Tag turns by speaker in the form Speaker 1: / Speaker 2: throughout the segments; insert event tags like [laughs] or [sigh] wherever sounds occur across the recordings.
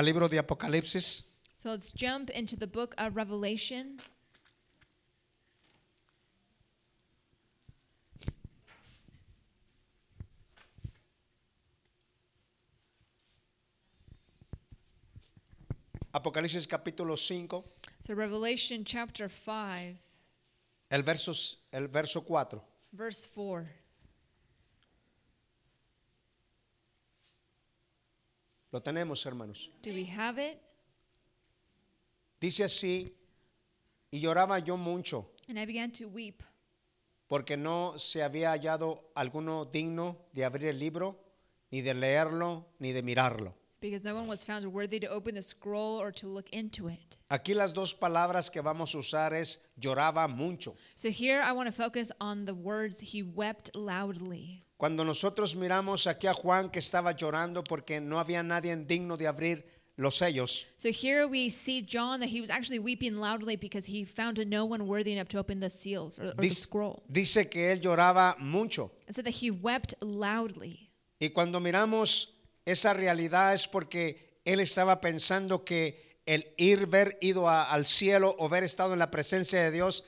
Speaker 1: al libro de Apocalipsis.
Speaker 2: So let's jump into the book of Revelation.
Speaker 1: Apocalipsis capítulo 5,
Speaker 2: So Revelation chapter 5,
Speaker 1: el verso, el verso 4.
Speaker 2: verse 4.
Speaker 1: Lo tenemos, hermanos.
Speaker 2: Do we have it?
Speaker 1: Dice así, y lloraba yo mucho,
Speaker 2: And I began to weep
Speaker 1: porque no se había hallado alguno digno de abrir el libro, ni de leerlo, ni de mirarlo.
Speaker 2: because no one was found worthy to open the scroll or to look into it.
Speaker 1: Aquí las dos palabras que vamos a usar es lloraba mucho.
Speaker 2: So here I want to focus on the words he wept loudly.
Speaker 1: Cuando nosotros miramos aquí a Juan que estaba llorando porque no había nadie digno de abrir los sellos,
Speaker 2: So here we see John that he was actually weeping loudly because he found no one worthy enough to open the seals or, or the
Speaker 1: dice,
Speaker 2: scroll.
Speaker 1: dice que él lloraba mucho.
Speaker 2: And so that he wept loudly.
Speaker 1: Y cuando miramos esa realidad es porque él estaba pensando que el ir, ver ido a- al cielo o haber estado en la presencia de Dios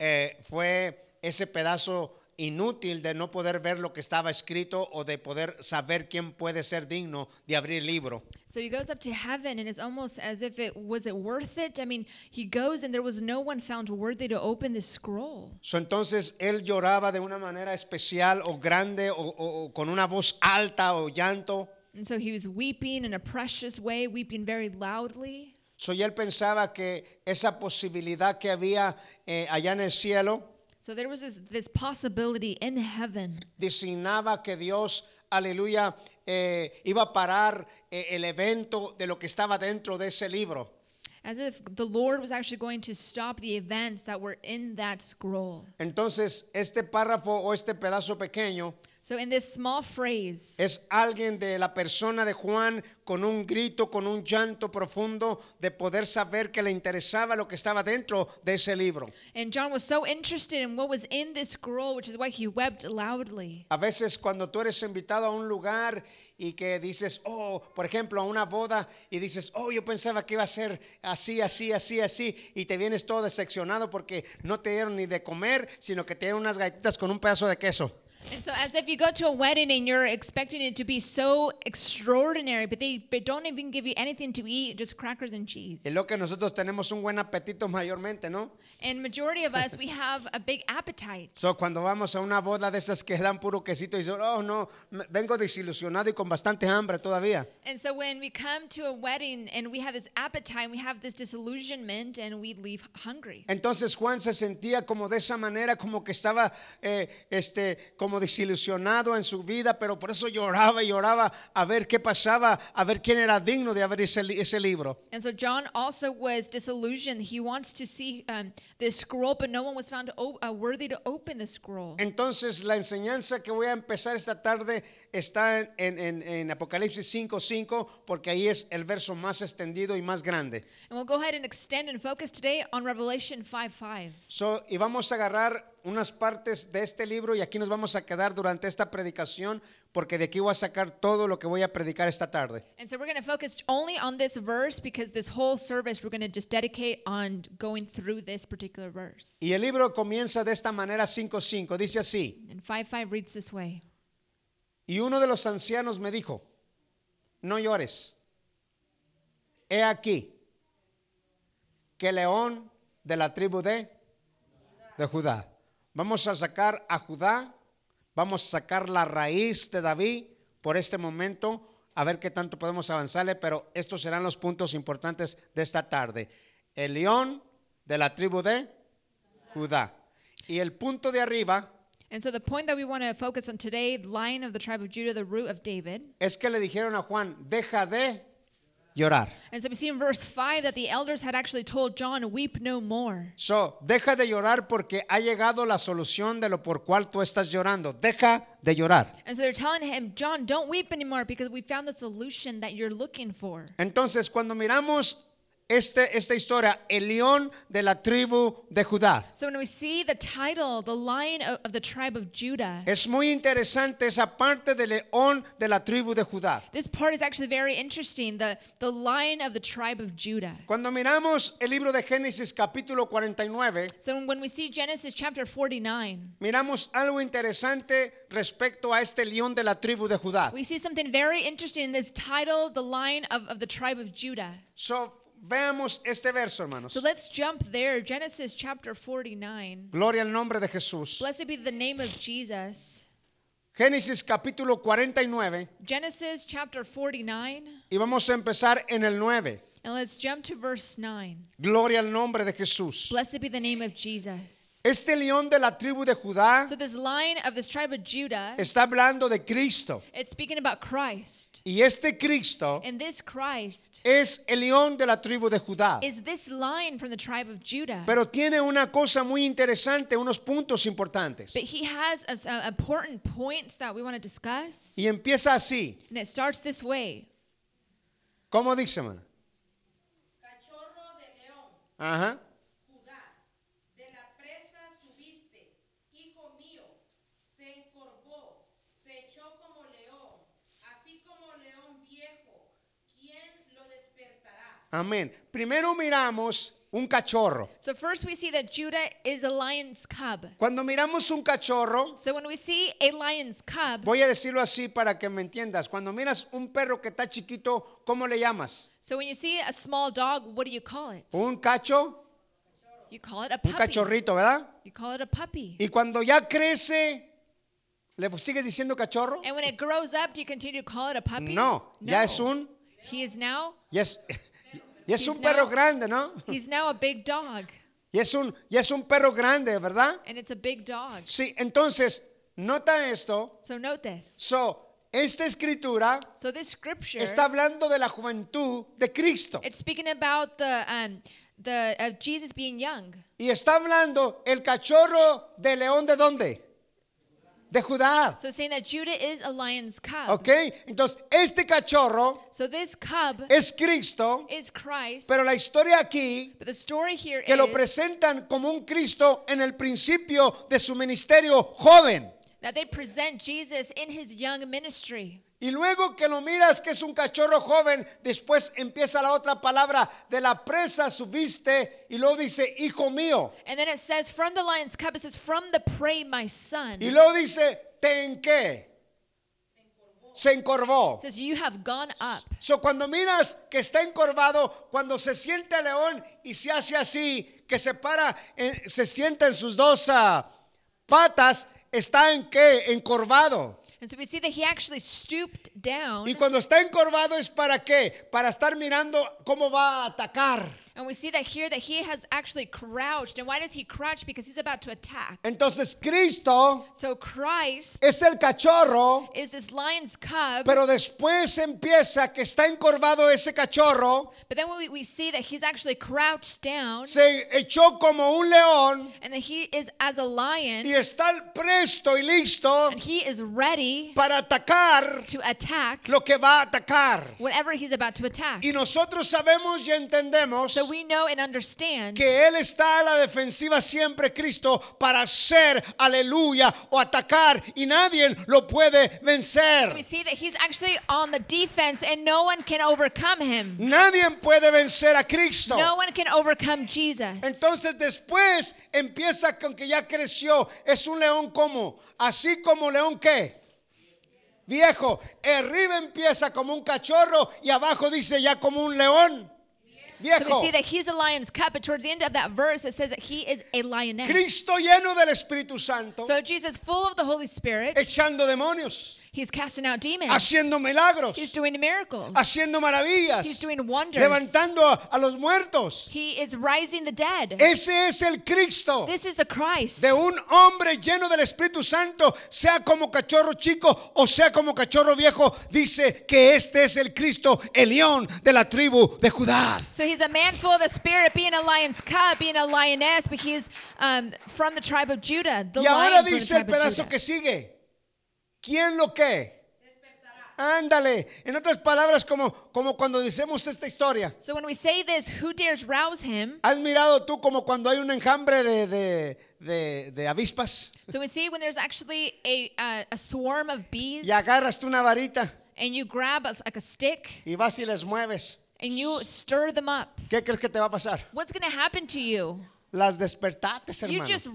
Speaker 1: eh, fue ese pedazo inútil de no poder ver lo que estaba escrito o de poder saber quién puede ser digno de abrir el libro.
Speaker 2: So he goes up to heaven and it's almost as if it was it worth it? I mean, he goes and there was no one found worthy to open the scroll.
Speaker 1: So, entonces él lloraba de una manera especial o grande o, o- o con una voz alta o llanto.
Speaker 2: And so he was weeping in a precious way, weeping very loudly.
Speaker 1: So, y él pensaba que esa posibilidad que había eh, allá en el cielo
Speaker 2: So there was this, this possibility in heaven
Speaker 1: designaba que Dios, aleluya, eh, iba a parar eh, el evento de lo que estaba dentro de ese libro.
Speaker 2: as if the Lord was actually going to stop the events that were in that scroll.
Speaker 1: Entonces, este párrafo o este pedazo pequeño
Speaker 2: So in this small phrase,
Speaker 1: es alguien de la persona de Juan con un grito, con un llanto profundo de poder saber que le interesaba lo que estaba dentro de ese libro.
Speaker 2: and John was so interested in what was in this scroll, which is why he wept loudly.
Speaker 1: A veces cuando tú eres invitado a un lugar y que dices, oh, por ejemplo, a una boda y dices, oh, yo pensaba que iba a ser así, así, así, así, y te vienes todo decepcionado porque no te dieron ni de comer, sino que te dieron unas galletitas con un pedazo de queso.
Speaker 2: And so, as if you go to a wedding and you're expecting it to be so extraordinary, but they but don't even give you anything to eat, just crackers and cheese.
Speaker 1: Es lo que nosotros tenemos un buen apetito mayormente, ¿no?
Speaker 2: And majority of us, we have a big appetite.
Speaker 1: So, cuando vamos a una boda de esas que dan puro quesito y dicen, oh, no, vengo desilusionado y con bastante hambre todavía.
Speaker 2: And so, when we come to a wedding and we have this appetite, we have this disillusionment, and we leave hungry.
Speaker 1: Entonces Juan se sentía como de esa manera, como que estaba eh, este, como desilusionado en su vida, pero por eso lloraba y lloraba a ver qué pasaba, a ver quién era digno de abrir ese, ese libro.
Speaker 2: And so, John also was disillusioned. He wants to see um, this scroll, but no one was found uh, worthy to open the scroll.
Speaker 1: Entonces la enseñanza que voy a empezar esta tarde está en, en- en- Apocalipsis 5.5 porque ahí es el verso más extendido y más grande.
Speaker 2: And we'll go ahead and extend and focus today on Revelation 5 5.
Speaker 1: So, y vamos a agarrar unas partes de este libro y aquí nos vamos a quedar durante esta predicación porque de aquí voy a sacar todo lo que voy a predicar esta tarde.
Speaker 2: And so we're going to focus only on this verse because this whole service we're going to just dedicate on going through this particular verse.
Speaker 1: Y el libro comienza de esta manera 5.5, dice así,
Speaker 2: And 5 5 reads this way
Speaker 1: y uno de los ancianos me dijo, no llores, he aquí que león de la tribu de, de Judá. Vamos a sacar a Judá, vamos a sacar la raíz de David por este momento, a ver qué tanto podemos avanzarle, pero estos serán los puntos importantes de esta tarde. El león de la tribu de Judá. Y el punto de arriba
Speaker 2: And so the point that we want to focus on today, lion of the tribe of Judah, the root of David.
Speaker 1: es que le dijeron a Juan, deja de llorar.
Speaker 2: And so we see in verse 5 that the elders had actually told John, Weep no more.
Speaker 1: So, deja de llorar porque ha llegado la solución de lo por cual tú estás llorando. Deja de llorar.
Speaker 2: And so they're telling him, John, don't weep anymore because we found the solution that you're looking for.
Speaker 1: Entonces, cuando miramos este, esta historia, el león de la tribu de Judá.
Speaker 2: So when we see the title, the lion of, of the tribe of Judah,
Speaker 1: Es muy interesante esa parte del león de la tribu de Judá.
Speaker 2: this part is actually very interesting. The, the lion of the tribe of Judah.
Speaker 1: Cuando miramos el libro de Génesis capítulo 49,
Speaker 2: So when we see Genesis chapter 49,
Speaker 1: miramos algo interesante respecto a este león de la tribu de Judá.
Speaker 2: we see something very interesting in this title, the lion of, of the tribe of Judah.
Speaker 1: So, veamos este verso, hermanos.
Speaker 2: So let's jump there. Genesis chapter 49.
Speaker 1: Gloria al nombre de Jesús.
Speaker 2: Blessed be the name of Jesus.
Speaker 1: Génesis capítulo 49
Speaker 2: Genesis chapter 49.
Speaker 1: y vamos a empezar en el 9.
Speaker 2: And let's jump to verse 9.
Speaker 1: Gloria al nombre de Jesús.
Speaker 2: Blessed be the name of Jesus.
Speaker 1: Este león de la tribu de Judá
Speaker 2: So this lion of this tribe of Judah,
Speaker 1: está hablando de Cristo.
Speaker 2: it's speaking about Christ.
Speaker 1: Y este Cristo
Speaker 2: And this Christ
Speaker 1: es el león de la tribu de Judá.
Speaker 2: is this lion from the tribe of Judah.
Speaker 1: Pero tiene una cosa muy interesante, unos puntos importantes.
Speaker 2: But he has a- a- important points that we want to discuss.
Speaker 1: Y empieza así.
Speaker 2: And it starts this way.
Speaker 1: ¿Cómo dice, hermano? Ajá.
Speaker 3: Judá, de la presa subiste, hijo mío, se encorvó, se echó como león, así como león viejo, ¿quién lo despertará?
Speaker 1: Amén. Primero miramos un cachorro.
Speaker 2: So first we see that Judah is a lion's cub.
Speaker 1: Cuando miramos un cachorro,
Speaker 2: So when we see a lion's cub,
Speaker 1: voy a decirlo así para que me entiendas. Cuando miras un perro que está chiquito, ¿cómo le llamas?
Speaker 2: so when you see a small dog, what do you call it?
Speaker 1: Un cacho,
Speaker 2: You call it a
Speaker 1: un
Speaker 2: puppy.
Speaker 1: cachorrito, ¿verdad?
Speaker 2: You call it a puppy.
Speaker 1: Y cuando ya crece, ¿le sigues diciendo cachorro?
Speaker 2: And when it grows up, do you continue to call it a puppy?
Speaker 1: No, ya es un,
Speaker 2: He is now
Speaker 1: ya [laughs] ya es
Speaker 2: He's
Speaker 1: un perro
Speaker 2: now-
Speaker 1: grande, ¿no? [laughs]
Speaker 2: he's now a big dog,
Speaker 1: Y es un, ya es un perro grande, ¿verdad?
Speaker 2: and it's a big dog.
Speaker 1: Sí, entonces, nota esto.
Speaker 2: So note this.
Speaker 1: So, esta escritura
Speaker 2: So this scripture
Speaker 1: está hablando de la juventud de Cristo.
Speaker 2: it's speaking about the um the of Jesus being young.
Speaker 1: Y está hablando el cachorro de león de dónde? De Judá.
Speaker 2: So saying that Judah is a lion's cub.
Speaker 1: ¿Ok? Entonces, este cachorro
Speaker 2: So this cub
Speaker 1: es Cristo,
Speaker 2: is Christ.
Speaker 1: pero la historia aquí
Speaker 2: but the story here
Speaker 1: que lo
Speaker 2: is
Speaker 1: presentan como un Cristo en el principio de su ministerio joven.
Speaker 2: that they present Jesus in his young ministry.
Speaker 1: Y luego que lo miras que es un cachorro joven, después empieza la otra palabra de la presa subiste y luego dice hijo mío.
Speaker 2: And then it says from the lion's cub it says from the prey my son.
Speaker 1: Y luego dice te en qué. Se encorvó.
Speaker 2: It says you have gone up.
Speaker 1: So, cuando miras que está encorvado, cuando se siente león y se hace así, que se para, se sienta en sus dos ah, patas, está en qué? Encorvado.
Speaker 2: And so we see that he actually stooped down.
Speaker 1: Y cuando está encorvado es para qué? Para estar mirando cómo va a atacar.
Speaker 2: And we see that here that he has actually crouched. And why does he crouch? Because he's about to attack.
Speaker 1: Entonces Cristo
Speaker 2: So Christ
Speaker 1: es el cachorro,
Speaker 2: is this lion's cub.
Speaker 1: pero después empieza que está encorvado ese cachorro,
Speaker 2: But then we, we see that he's actually crouched down
Speaker 1: se echó como un león
Speaker 2: and that he is as a lion
Speaker 1: y está presto y listo
Speaker 2: and he is ready
Speaker 1: para atacar
Speaker 2: to attack
Speaker 1: lo que va a atacar.
Speaker 2: whatever he's about to attack.
Speaker 1: Y nosotros sabemos y entendemos
Speaker 2: So we know and understand
Speaker 1: que Él está a la defensiva siempre, Cristo, para hacer aleluya o atacar y nadie lo puede vencer.
Speaker 2: we see that he's actually on the defense and no one can overcome him.
Speaker 1: Nadie puede vencer a Cristo.
Speaker 2: No one can overcome Jesus.
Speaker 1: Entonces después empieza con que ya creció. Es un león como, así como león que viejo. Arriba empieza como un cachorro y abajo dice ya como un león
Speaker 2: So we see that he's a lion's cub, but towards the end of that verse, it says that he is a lioness.
Speaker 1: Cristo lleno del Espíritu Santo,
Speaker 2: So Jesus, full of the Holy Spirit,
Speaker 1: echando demonios,
Speaker 2: he's casting out demons.
Speaker 1: haciendo milagros,
Speaker 2: He's doing miracles.
Speaker 1: haciendo maravillas,
Speaker 2: He's doing wonders.
Speaker 1: levantando a, los muertos.
Speaker 2: He is rising the dead.
Speaker 1: Ese es el Cristo.
Speaker 2: This is the Christ.
Speaker 1: de un hombre lleno del Espíritu Santo, sea como cachorro chico o sea como cachorro viejo, dice que este es el Cristo, el león de la tribu de Judá.
Speaker 2: So he's a man full of the Spirit, being a lion's cub, being a lioness, but he's um, from the tribe of Judah. The
Speaker 1: Y ahora dice el pedazo que sigue, ¿quién lo que? Ándale. En otras palabras, como, como cuando decimos esta historia.
Speaker 2: So when we say this, who dares rouse him?
Speaker 1: ¿Has mirado tú como cuando hay un enjambre de, de, de- de avispas
Speaker 2: So we see when there's actually a, uh, a swarm of bees
Speaker 1: y agarras tú una varita
Speaker 2: and you grab a, like a stick
Speaker 1: y vas y les mueves?
Speaker 2: and you stir them up.
Speaker 1: ¿Qué crees que te va a pasar?
Speaker 2: What's going to happen to you?
Speaker 1: Las despertates,
Speaker 2: You
Speaker 1: hermano.
Speaker 2: just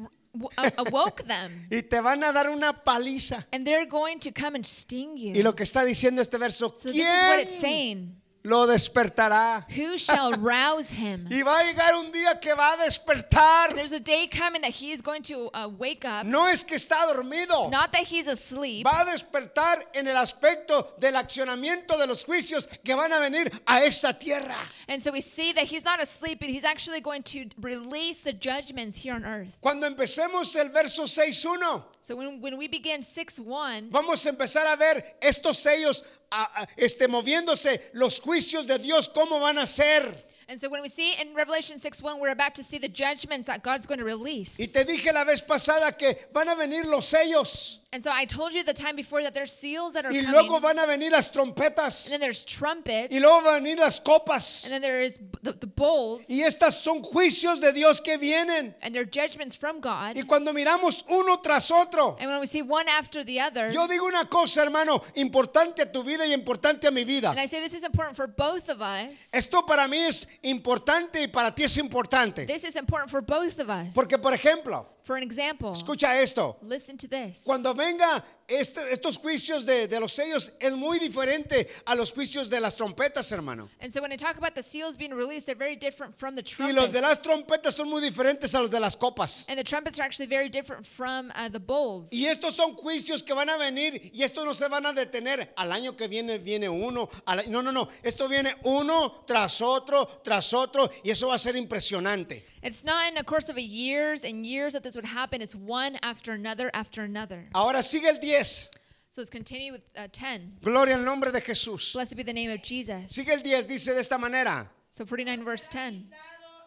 Speaker 2: awoke them [laughs]
Speaker 1: Y te van a dar una paliza.
Speaker 2: and they're going to come and sting
Speaker 1: Y
Speaker 2: you.
Speaker 1: lo que está diciendo este verso,
Speaker 2: So this is what it's
Speaker 1: ¿quién
Speaker 2: saying.
Speaker 1: Lo despertará?
Speaker 2: Who shall [laughs] rouse him?
Speaker 1: Y va a llegar un día que va a despertar.
Speaker 2: There's a day coming that he is going to uh, wake up.
Speaker 1: No es que está dormido.
Speaker 2: Not that he's asleep.
Speaker 1: Va a despertar en el aspecto del accionamiento de los juicios que van a venir a esta tierra.
Speaker 2: And so we see that he's not asleep, but he's actually going to release the judgments here on earth.
Speaker 1: Cuando empecemos el verso 6.1,
Speaker 2: So when, when we begin 6 1,
Speaker 1: vamos a empezar a ver estos sellos a- a- este, moviéndose, los juicios de Dios, cómo van a ser.
Speaker 2: and so when we see in Revelation 6 1, we're about to see the judgments that God's going to release.
Speaker 1: Y te dije la vez pasada que van a venir los sellos
Speaker 2: And so I told you the time before that there's seals that are
Speaker 1: y
Speaker 2: coming.
Speaker 1: luego van a venir las trompetas
Speaker 2: and then there's trumpets.
Speaker 1: y luego van a venir las copas.
Speaker 2: and then there is the, the bowls.
Speaker 1: Y estas son juicios de Dios que vienen.
Speaker 2: and they're judgments from God.
Speaker 1: Y cuando miramos uno tras otro,
Speaker 2: and when we see one after the other,
Speaker 1: yo digo una cosa, hermano, importante a tu vida y importante a mi vida.
Speaker 2: and I say this is important for both of us.
Speaker 1: Esto para mí es importante y para ti es importante.
Speaker 2: this is important for both of us.
Speaker 1: Porque, por ejemplo,
Speaker 2: for an example,
Speaker 1: escucha esto.
Speaker 2: listen to this.
Speaker 1: Cuando venga este- estos juicios de, de los sellos, es muy diferente a los juicios de las trompetas, hermano.
Speaker 2: and so when I talk about the seals being released, they're very different from the
Speaker 1: Y
Speaker 2: trumpets.
Speaker 1: los de las trompetas son muy diferentes a los de las copas.
Speaker 2: and the trumpets are actually very different from uh, the bowls.
Speaker 1: Y estos son juicios que van a venir y estos no se van a detener. Al año que viene viene uno. al- no, no, no. Esto viene uno tras otro, tras otro y eso va a ser impresionante.
Speaker 2: It's not in the course of a years and years that this would happen. It's one after another after another.
Speaker 1: Ahora sigue el 10.
Speaker 2: So let's continue with uh, 10.
Speaker 1: Gloria al nombre de Jesús.
Speaker 2: Blessed be the name of Jesus.
Speaker 1: Sigue el 10, dice de esta manera.
Speaker 2: So 49 verse 10.
Speaker 3: Quitado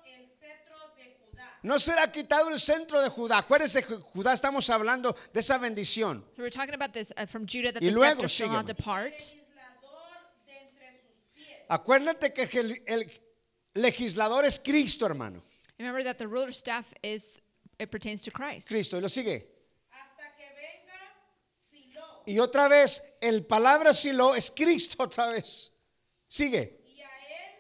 Speaker 3: el cetro de Judá.
Speaker 1: No será quitado el centro de Judá. Acuérdense, Ju- Judá estamos hablando de esa bendición.
Speaker 2: So we're talking about this uh, from Judah that
Speaker 1: Y
Speaker 2: the
Speaker 1: luego,
Speaker 2: scepter shall not depart.
Speaker 1: Acuérdate que el, el legislador es Cristo, hermano.
Speaker 2: Remember that the ruler's staff is it pertains to Christ.
Speaker 1: Cristo. Y lo sigue.
Speaker 3: Hasta que venga Silo.
Speaker 1: Y otra vez, el palabra silo es Cristo otra vez. Sigue.
Speaker 3: Y a él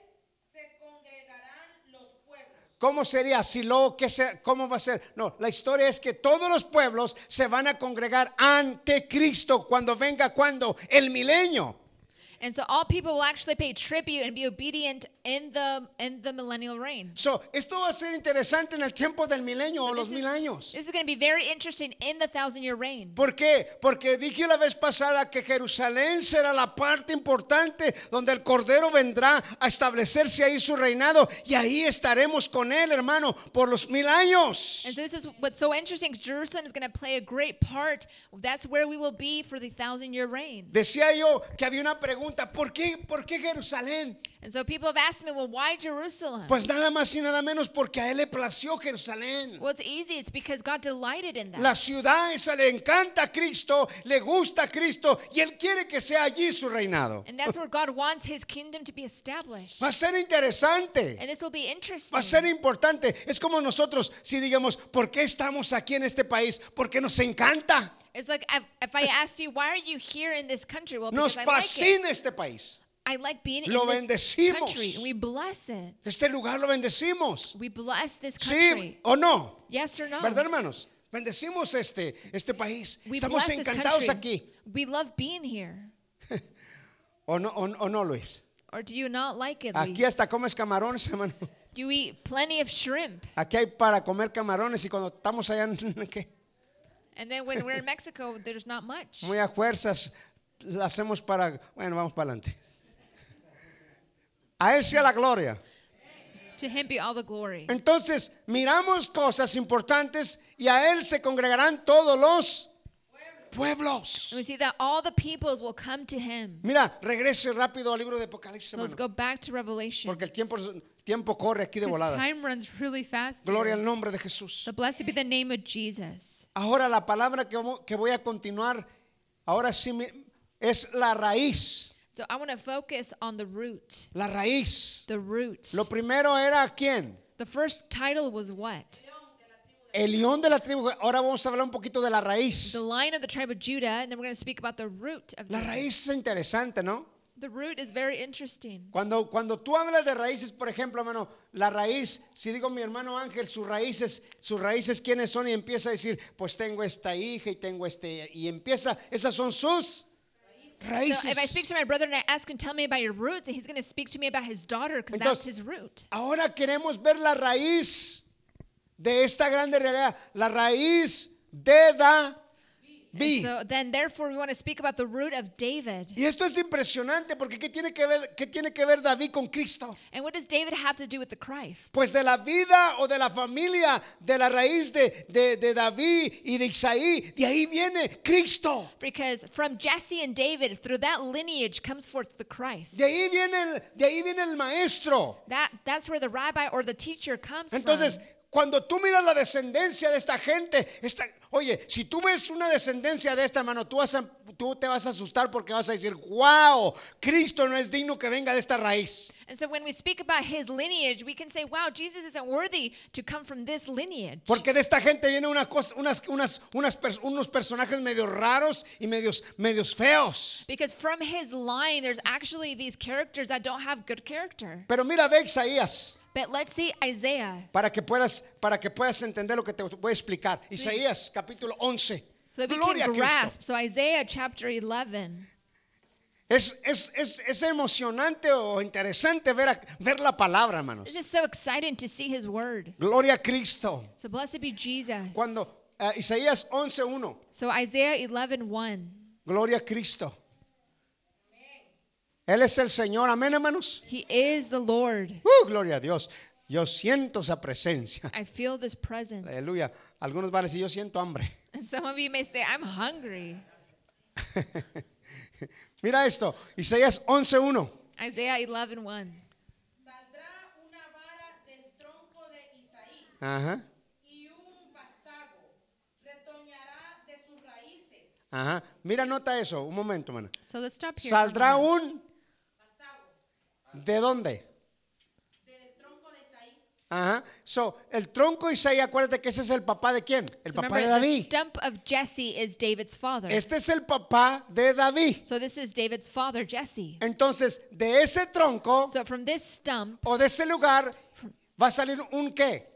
Speaker 3: se congregarán los pueblos.
Speaker 1: ¿Cómo sería silo? ¿Qué se- ¿Cómo va a ser? No, la historia es que todos los pueblos se van a congregar ante Cristo cuando venga, cuando el milenio.
Speaker 2: And so all people will actually pay tribute and be obedient in the in the millennial reign.
Speaker 1: So, esto va a ser interesante en el tiempo del milenio o
Speaker 2: So
Speaker 1: los
Speaker 2: this,
Speaker 1: mil
Speaker 2: is,
Speaker 1: años.
Speaker 2: this is going to be very interesting in the thousand year reign.
Speaker 1: ¿Por qué? Porque dije la vez pasada que Jerusalén será la parte importante donde el Cordero vendrá a establecerse ahí su reinado y ahí estaremos con él, hermano, por los mil años.
Speaker 2: And so this is what's so interesting. Jerusalem is going to play a great part. That's where we will be for the thousand year reign.
Speaker 1: Decía yo que había una pregunta, ¿por qué, por qué Jerusalén?
Speaker 2: And so people have asked me, well, why Jerusalem?
Speaker 1: Pues nada más y nada menos porque a él le plació Jerusalén.
Speaker 2: Well, it's easy. It's because God delighted in that.
Speaker 1: La ciudad esa le encanta a Cristo, le gusta a Cristo y él quiere que sea allí su reinado.
Speaker 2: And that's where God wants his kingdom to be established.
Speaker 1: Va a ser interesante.
Speaker 2: And this will be interesting.
Speaker 1: Va a ser importante. Es como nosotros si digamos, ¿por qué estamos aquí en este país? Porque nos encanta.
Speaker 2: It's like if, if I asked you, why are you here in this country? Well,
Speaker 1: Nos
Speaker 2: because I like it.
Speaker 1: este país.
Speaker 2: I like being
Speaker 1: Lo
Speaker 2: in this
Speaker 1: bendecimos.
Speaker 2: country. And we bless it.
Speaker 1: Este lugar lo bendecimos.
Speaker 2: We bless this
Speaker 1: ¿Sí
Speaker 2: country.
Speaker 1: o no?
Speaker 2: Yes or no?
Speaker 1: ¿Verdad, hermanos? Bendecimos este, este país.
Speaker 2: We
Speaker 1: Estamos
Speaker 2: bless this
Speaker 1: encantados
Speaker 2: country.
Speaker 1: aquí.
Speaker 2: We love being here. [laughs]
Speaker 1: ¿O no, o, o no, Luis?
Speaker 2: Or do you not like it?
Speaker 1: Aquí
Speaker 2: Luis?
Speaker 1: hasta comes camarones, hermano.
Speaker 2: You eat plenty of shrimp.
Speaker 1: Aquí hay para comer camarones y cuando estamos allá, [laughs] ¿qué?
Speaker 2: And then when we're in Mexico, there's not much.
Speaker 1: muy a fuerzas, la hacemos para, bueno, vamos para adelante. A Él sea la gloria.
Speaker 2: To him be all the glory.
Speaker 1: Entonces, miramos cosas importantes y a Él se congregarán todos los pueblos.
Speaker 2: And we see that all the peoples will come to him.
Speaker 1: Mira, regrese rápido al libro de Apocalipsis,
Speaker 2: So let's
Speaker 1: hermano,
Speaker 2: go back to Revelation.
Speaker 1: porque el tiempo, tiempo corre aquí de volada.
Speaker 2: time runs really fast.
Speaker 1: Gloria al nombre de Jesús.
Speaker 2: So blessed be the name of Jesus.
Speaker 1: Ahora la palabra que, que voy a continuar, ahora sí, es la raíz.
Speaker 2: So I want to focus on the root.
Speaker 1: La raíz.
Speaker 2: The root.
Speaker 1: Lo primero era quién?
Speaker 2: The first title was what?
Speaker 1: El león de la tribu. Ahora vamos a hablar un poquito de la raíz.
Speaker 2: The lion of the tribe of Judah, and then we're going to speak about the root of
Speaker 1: La raíz es interesante, ¿no?
Speaker 2: The root is very interesting.
Speaker 1: Cuando, cuando tú hablas de raíces, por ejemplo, hermano, la raíz, si digo mi hermano Ángel, sus raíces, sus raíces quiénes son y empieza a decir, pues tengo esta hija y tengo este, y empieza, esas son sus
Speaker 2: So
Speaker 1: raíces.
Speaker 2: if I speak to my brother and I ask him, tell me about your roots, and he's going to speak to me about his daughter because that's his root.
Speaker 1: Ahora queremos ver la raíz de esta grande realidad, la raíz de David.
Speaker 2: So then, therefore, we want to speak about the root of David.
Speaker 1: Y esto es impresionante porque ¿qué tiene que ver, qué tiene que ver David con Cristo?
Speaker 2: And what does David have to do with the Christ?
Speaker 1: Pues de la vida o de la familia, de la raíz de, de, de David y de Isaí, de ahí viene Cristo.
Speaker 2: Because from Jesse and David, through that lineage comes forth the Christ.
Speaker 1: De ahí viene el, de ahí viene el maestro.
Speaker 2: That that's where the rabbi or the teacher comes
Speaker 1: Entonces,
Speaker 2: from.
Speaker 1: Cuando tú miras la descendencia de esta gente, esta, oye, si tú ves una descendencia de esta hermano, tú, vas a- tú te vas a asustar porque vas a decir, wow, Cristo no es digno que venga de esta raíz.
Speaker 2: And so when we speak about his lineage, we can say, wow, Jesus isn't worthy to come from this lineage.
Speaker 1: Porque de esta gente vienen una cosa, unas, unas, unas unos personajes medio raros y medios, medios feos.
Speaker 2: Because from his line, there's actually these characters that don't have good character.
Speaker 1: Pero mira, ve Isaías.
Speaker 2: But let's see Isaiah.
Speaker 1: Para que puedas, para que puedas entender lo que te voy a explicar. Isaías capítulo 11.
Speaker 2: So that we
Speaker 1: Gloria
Speaker 2: can grasp. So Isaiah chapter 11.
Speaker 1: Es, es, es, es emocionante o interesante ver, a- ver la palabra, hermanos.
Speaker 2: It's just so exciting to see his word.
Speaker 1: Gloria a Cristo.
Speaker 2: So blessed be Jesus.
Speaker 1: Cuando eh, Isaías 11.1.
Speaker 2: So Isaiah 11 1.
Speaker 1: Gloria a Cristo. Él es el Señor. Amén, hermanos.
Speaker 2: He is the Lord.
Speaker 1: Uh, gloria a Dios. Yo siento esa presencia.
Speaker 2: I feel this presence.
Speaker 1: Aleluya. Algunos van a decir, yo siento hambre. [laughs]
Speaker 2: And some of you may say, I'm hungry. [laughs]
Speaker 1: Mira esto. Isaías 11.1.
Speaker 2: Isaiah 11 1.
Speaker 3: Saldrá una vara del tronco de Isaí
Speaker 1: Ajá.
Speaker 3: y un vástago retoñará de sus raíces.
Speaker 1: Ajá. Mira, nota eso. Un momento, hermano.
Speaker 2: So let's stop here. for a
Speaker 1: Saldrá un. ¿De dónde?
Speaker 3: Del tronco de Isaí.
Speaker 1: Ajá. So, el tronco de Isaí, acuérdate que ese es el papá de quién? El
Speaker 2: So
Speaker 1: papá de
Speaker 2: remember, the
Speaker 1: David.
Speaker 2: stump of Jesse is David's father.
Speaker 1: Este es el papá de David.
Speaker 2: So this is David's father, Jesse.
Speaker 1: Entonces, de ese tronco
Speaker 2: So from this stump,
Speaker 1: o de ese lugar va a salir un qué?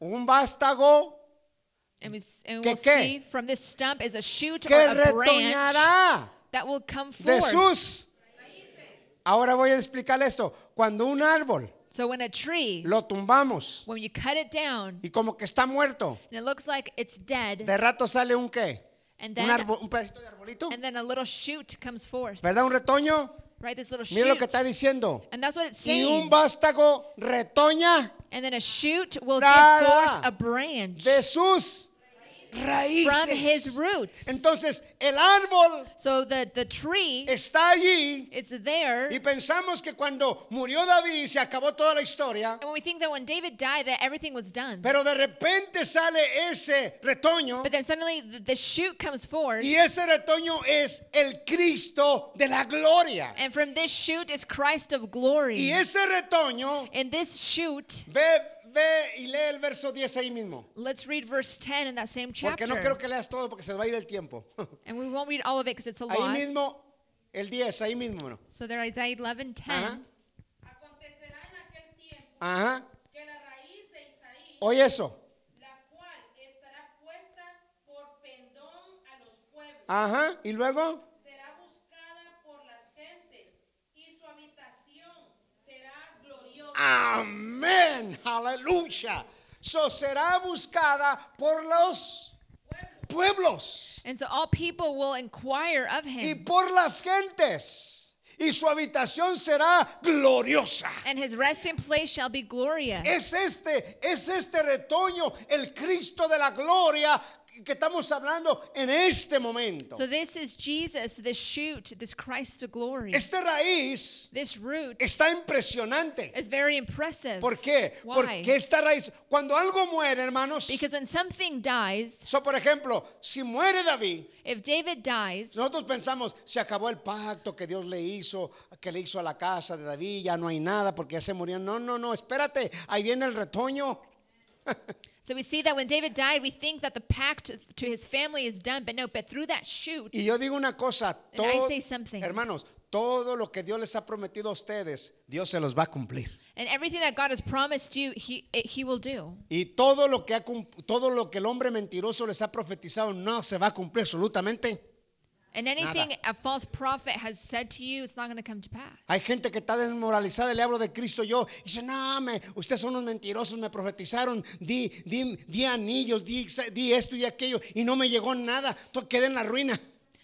Speaker 1: Un vástago
Speaker 2: and, we, and
Speaker 1: ¿Que
Speaker 2: we'll
Speaker 1: qué?
Speaker 2: see from this stump is a shoot
Speaker 1: que
Speaker 2: or a branch
Speaker 1: retoñará
Speaker 2: that will come
Speaker 1: de
Speaker 2: forth.
Speaker 1: sus. Ahora voy a explicarle esto. Cuando un árbol
Speaker 2: So when a tree,
Speaker 1: lo tumbamos
Speaker 2: when you cut it down,
Speaker 1: y como que está muerto,
Speaker 2: and it looks like it's dead,
Speaker 1: de rato sale un qué?
Speaker 2: and
Speaker 1: Un,
Speaker 2: then
Speaker 1: árbol, un pedacito de arbolito.
Speaker 2: and then a little shoot comes forth,
Speaker 1: ¿Verdad? Un retoño.
Speaker 2: right? This little
Speaker 1: Mira lo que
Speaker 2: shoot,
Speaker 1: está diciendo.
Speaker 2: and that's what it's
Speaker 1: Y un
Speaker 2: saying.
Speaker 1: vástago retoña
Speaker 2: And then a shoot will give forth a branch
Speaker 1: de sus
Speaker 2: from his
Speaker 1: raíces.
Speaker 2: roots.
Speaker 1: Entonces, el árbol
Speaker 2: So the the tree,
Speaker 1: está allí
Speaker 2: it's there.
Speaker 1: y pensamos que cuando murió David se acabó toda la historia,
Speaker 2: And when we think that when David died, that everything was done.
Speaker 1: pero de repente sale ese retoño
Speaker 2: But then suddenly the, the shoot comes forth,
Speaker 1: y ese retoño es el Cristo de la gloria.
Speaker 2: and from this shoot is Christ of glory.
Speaker 1: Y ese retoño,
Speaker 2: In this shoot,
Speaker 1: ve, ve y lee el verso 10 ahí mismo.
Speaker 2: let's read verse 10 in that same
Speaker 1: Porque
Speaker 2: chapter.
Speaker 1: no quiero que leas todo porque se va a ir el tiempo. [laughs]
Speaker 2: And we won't read all of it because it's a
Speaker 1: Ahí
Speaker 2: lot.
Speaker 1: mismo, el 10, ahí mismo.
Speaker 2: So there Isaiah 11, 10.
Speaker 1: Ajá.
Speaker 3: Acontecerá en aquel tiempo
Speaker 1: Ajá.
Speaker 3: que la raíz de Isaí,
Speaker 1: Oye eso.
Speaker 3: la cual estará puesta por pendón a los pueblos,
Speaker 1: Ajá. Y luego.
Speaker 3: será buscada por las gentes y su habitación será gloriosa.
Speaker 1: Amén. Aleluya. So será buscada por los pueblos
Speaker 2: And so all people will inquire of
Speaker 1: y
Speaker 2: him,
Speaker 1: por las gentes. Y su habitación será gloriosa.
Speaker 2: and his resting place shall be glorious.
Speaker 1: Es este, es este retoño, el Cristo de la gloria, que estamos hablando en este momento.
Speaker 2: So this is Jesus, this shoot, this Christ to glory.
Speaker 1: Este raíz
Speaker 2: This root
Speaker 1: está impresionante.
Speaker 2: is very impressive.
Speaker 1: ¿Por qué?
Speaker 2: Why?
Speaker 1: Porque esta raíz, cuando algo muere, hermanos,
Speaker 2: Because when something dies,
Speaker 1: so, por ejemplo, si muere David,
Speaker 2: if David dies,
Speaker 1: nosotros pensamos, se acabó el pacto que Dios le hizo, que le hizo a la casa de David, ya no hay nada porque ya se murió. No, no, no, espérate, ahí viene el retoño. [laughs]
Speaker 2: so we see that when David died, we think that the pact to his family is done, but no, but through that shoot,
Speaker 1: Y yo digo una cosa,
Speaker 2: And I
Speaker 1: todo-
Speaker 2: say something.
Speaker 1: hermanos, todo lo que Dios les ha prometido a ustedes, Dios se los va a cumplir.
Speaker 2: and everything that God has promised you, he, he will do.
Speaker 1: Y todo lo que ha todo lo que el hombre mentiroso les ha profetizado no se va a cumplir absolutamente.
Speaker 2: And anything a false prophet has said to you, it's not going to come to pass.
Speaker 1: Hay gente que está desmoralizada, le hablo de Cristo yo, y dice, no, me, ustedes son unos mentirosos, me profetizaron, di, di, di anillos, di, di esto y di aquello, y no me llegó nada, quedé en la ruina.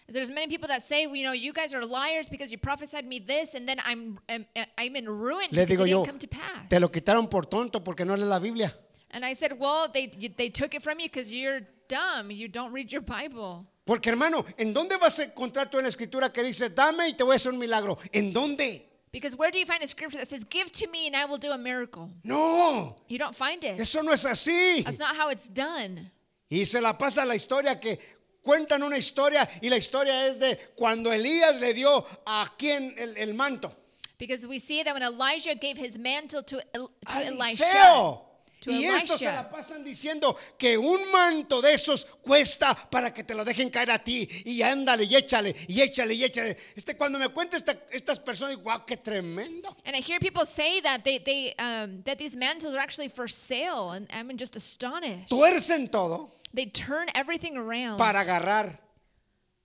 Speaker 2: There's many people that say, well, you know, you guys are liars because you prophesied me this, and then I'm I'm, I'm in ruin
Speaker 1: Le
Speaker 2: because
Speaker 1: digo
Speaker 2: it
Speaker 1: yo,
Speaker 2: didn't come to pass.
Speaker 1: te lo quitaron por tonto porque no lees la Biblia.
Speaker 2: And I said, well, they they took it from you because you're dumb. You don't read your Bible.
Speaker 1: Porque hermano, ¿en dónde vas a encontrar tú en la escritura que dice, dame y te voy a hacer un milagro? ¿En dónde?
Speaker 2: Because where do you find a scripture that says, give to me and I will do a miracle?
Speaker 1: No,
Speaker 2: You don't find it.
Speaker 1: eso no es así.
Speaker 2: That's not how it's done.
Speaker 1: Y se la pasa la historia que cuentan una historia y la historia es de cuando Elías le dio a quien el, el manto.
Speaker 2: Because we see that when Elijah gave his mantle to, El- to Elisha. To
Speaker 1: Y estos se la
Speaker 2: Elisha,
Speaker 1: pasan diciendo que un manto de esos cuesta para que te lo dejen caer a ti. Y ándale y échale y échale y échale. Este, cuando me cuenta esta- estas personas, digo, wow, qué tremendo.
Speaker 2: and I hear people say that they, they um, that these mantles are actually for sale, and I'm just astonished.
Speaker 1: Tuercen todo
Speaker 2: They turn everything around
Speaker 1: para agarrar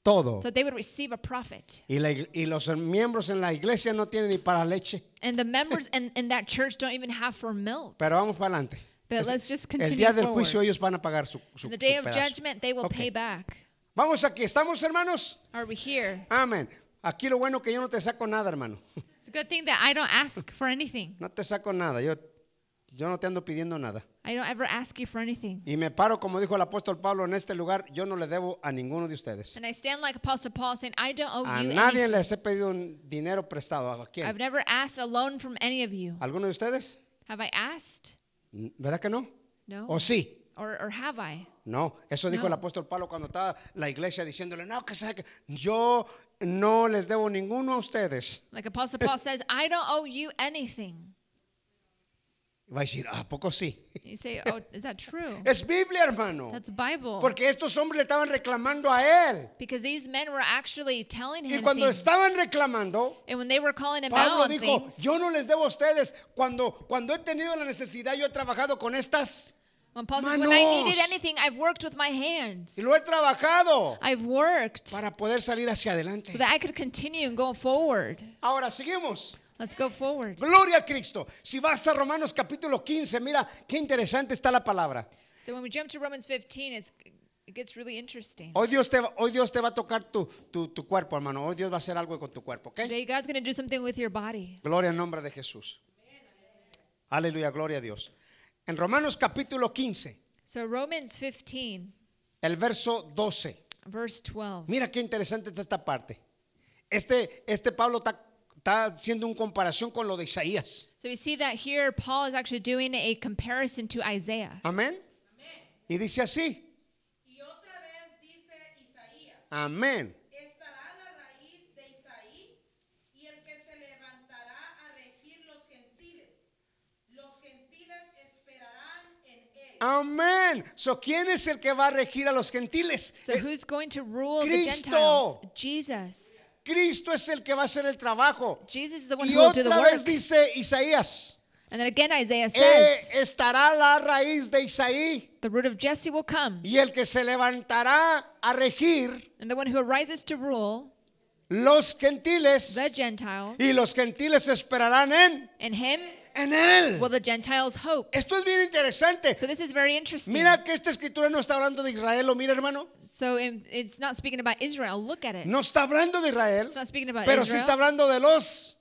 Speaker 1: todo.
Speaker 2: so they would receive a profit.
Speaker 1: Y, la ig- y los miembros en la iglesia no tienen ni para leche.
Speaker 2: And the members [laughs] in, in that church don't even have for milk.
Speaker 1: Pero vamos para adelante.
Speaker 2: But let's just
Speaker 1: el
Speaker 2: continue
Speaker 1: día del
Speaker 2: forward.
Speaker 1: juicio ellos van a pagar su, su,
Speaker 2: the day
Speaker 1: su
Speaker 2: of
Speaker 1: pedazo.
Speaker 2: judgment, they will pay back.
Speaker 1: Vamos aquí, ¿estamos hermanos?
Speaker 2: Are we here?
Speaker 1: Amén. Aquí lo bueno que yo no te saco nada, hermano.
Speaker 2: It's a good thing that I don't ask for anything.
Speaker 1: No te saco nada. Yo, yo no te ando pidiendo nada.
Speaker 2: I don't ever ask you for anything.
Speaker 1: Y me paro, como dijo el apóstol Pablo, en este lugar, yo no le debo a ninguno de ustedes.
Speaker 2: And I stand like Apostle Paul saying, I don't owe
Speaker 1: A
Speaker 2: you
Speaker 1: nadie
Speaker 2: anything.
Speaker 1: les he pedido un dinero prestado. ¿A quién?
Speaker 2: I've never asked a loan from any of you.
Speaker 1: ¿Alguno de ustedes?
Speaker 2: Have I asked?
Speaker 1: ¿Verdad que no?
Speaker 2: No.
Speaker 1: ¿O sí?
Speaker 2: Or, or have I?
Speaker 1: No, eso dijo
Speaker 2: No.
Speaker 1: el apóstol Pablo cuando estaba la iglesia diciéndole, no, que sabe que yo no les debo ninguno a ustedes.
Speaker 2: Like Apostle Paul says, I don't owe you anything.
Speaker 1: Y va a decir, ¿a poco sí?
Speaker 2: You say, oh, is that true? [laughs]
Speaker 1: Es Biblia, hermano.
Speaker 2: That's Bible.
Speaker 1: Porque estos hombres le estaban reclamando a él.
Speaker 2: Because these men were actually telling
Speaker 1: Y
Speaker 2: him
Speaker 1: cuando
Speaker 2: things.
Speaker 1: estaban reclamando,
Speaker 2: And when they were calling him
Speaker 1: Pablo
Speaker 2: out on
Speaker 1: dijo,
Speaker 2: things,
Speaker 1: yo no les debo a ustedes. Cuando, cuando he tenido la necesidad, yo he trabajado con estas.
Speaker 2: when Paul says, when I needed anything, I've worked with my hands.
Speaker 1: Y lo he trabajado
Speaker 2: I've worked
Speaker 1: para poder salir hacia adelante.
Speaker 2: so that I could continue and go forward.
Speaker 1: Ahora seguimos.
Speaker 2: Let's go forward.
Speaker 1: Gloria a Cristo. Si vas a Romanos capítulo 15, mira qué interesante está la palabra.
Speaker 2: So when we jump to Romans 15, it's, it gets really interesting.
Speaker 1: Hoy Dios te, va- hoy Dios te va a tocar tu, tu, tu cuerpo, hermano. Hoy Dios va a hacer algo con tu cuerpo, ¿ok?
Speaker 2: Today, God's going to do something with your body.
Speaker 1: Gloria en nombre de Jesús. Aleluya, gloria a Dios. En Romanos capítulo 15,
Speaker 2: So Romans 15,
Speaker 1: el verso 12.
Speaker 2: verse 12.
Speaker 1: Mira qué interesante está esta parte. Este, este Pablo está, está haciendo una comparación con lo de Isaías.
Speaker 2: So we see that here Paul is actually doing a comparison to Isaiah.
Speaker 1: Amén. Y dice así.
Speaker 3: Y otra vez dice Isaías,
Speaker 1: Amén.
Speaker 3: estará la raíz de Isaí y el que se levantará a regir los gentiles. Los gentiles esperarán en él.
Speaker 1: Amén. So, ¿quién es el que va a regir a los gentiles?
Speaker 2: So who's going to rule the
Speaker 1: Cristo.
Speaker 2: Gentiles? Jesus.
Speaker 1: Cristo es el que va a hacer el trabajo.
Speaker 2: Jesus is the one
Speaker 1: Y
Speaker 2: who will do the
Speaker 1: otra vez
Speaker 2: work.
Speaker 1: dice Isaías,
Speaker 2: And then again Isaiah
Speaker 1: "Eh,
Speaker 2: says,
Speaker 1: estará la raíz de Isaí
Speaker 2: the root of Jesse will come,
Speaker 1: y el que se levantará a regir
Speaker 2: and the one who arises to rule
Speaker 1: los gentiles
Speaker 2: the Gentiles.
Speaker 1: y los gentiles esperarán en,
Speaker 2: In him
Speaker 1: en él.
Speaker 2: will the Gentiles hope.
Speaker 1: Esto es bien interesante.
Speaker 2: So this is very interesting.
Speaker 1: Mira que esta escritura no está hablando de Israel, o mira hermano,
Speaker 2: So in- it's not speaking about Israel. Look at it.
Speaker 1: no está hablando de Israel,
Speaker 2: It's not speaking about
Speaker 1: pero sí
Speaker 2: Israel.
Speaker 1: está hablando de los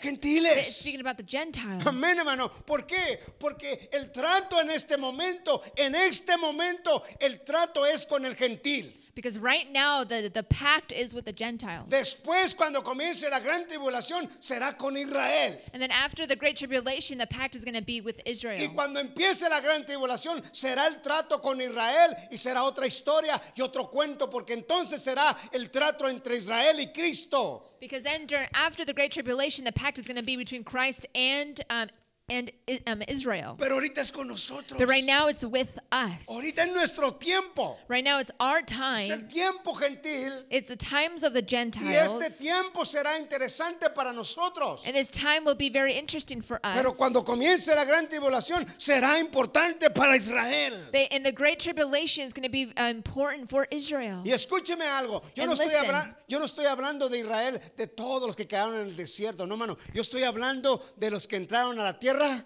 Speaker 1: Gentiles.
Speaker 2: speaking about the Gentiles.
Speaker 1: Amén, hermano. ¿Por qué? Porque el trato en este momento, en este momento, el trato es con el gentil.
Speaker 2: Because right now the, the pact is with the Gentiles.
Speaker 1: Después, cuando comience la gran tribulación, será con Israel.
Speaker 2: And then after the great tribulation, the pact is going to be with Israel.
Speaker 1: Y cuando empiece la gran tribulación, será el trato con Israel y será otra historia y otro cuento, porque entonces será el trato entre Israel y Cristo.
Speaker 2: Because then after the great tribulation, the pact is going to be between Christ and um, and um, Israel.
Speaker 1: Pero ahorita es con nosotros.
Speaker 2: But right now it's with us.
Speaker 1: Ahorita es nuestro tiempo.
Speaker 2: Right now it's our
Speaker 1: Es
Speaker 2: time.
Speaker 1: el tiempo gentil.
Speaker 2: It's the times of the
Speaker 1: Y este
Speaker 2: Gentiles.
Speaker 1: tiempo será interesante para nosotros.
Speaker 2: And this time will be very interesting for
Speaker 1: Pero
Speaker 2: us.
Speaker 1: cuando comience la gran tribulación, será importante para Israel.
Speaker 2: But- And the great tribulation is going to be uh, important for Israel.
Speaker 1: Y escúcheme algo, yo no,
Speaker 2: And
Speaker 1: estoy
Speaker 2: listen.
Speaker 1: habla- yo no estoy hablando de Israel, de todos los que quedaron en el desierto, no, hermano. Yo estoy hablando de los que entraron a la tierra
Speaker 2: And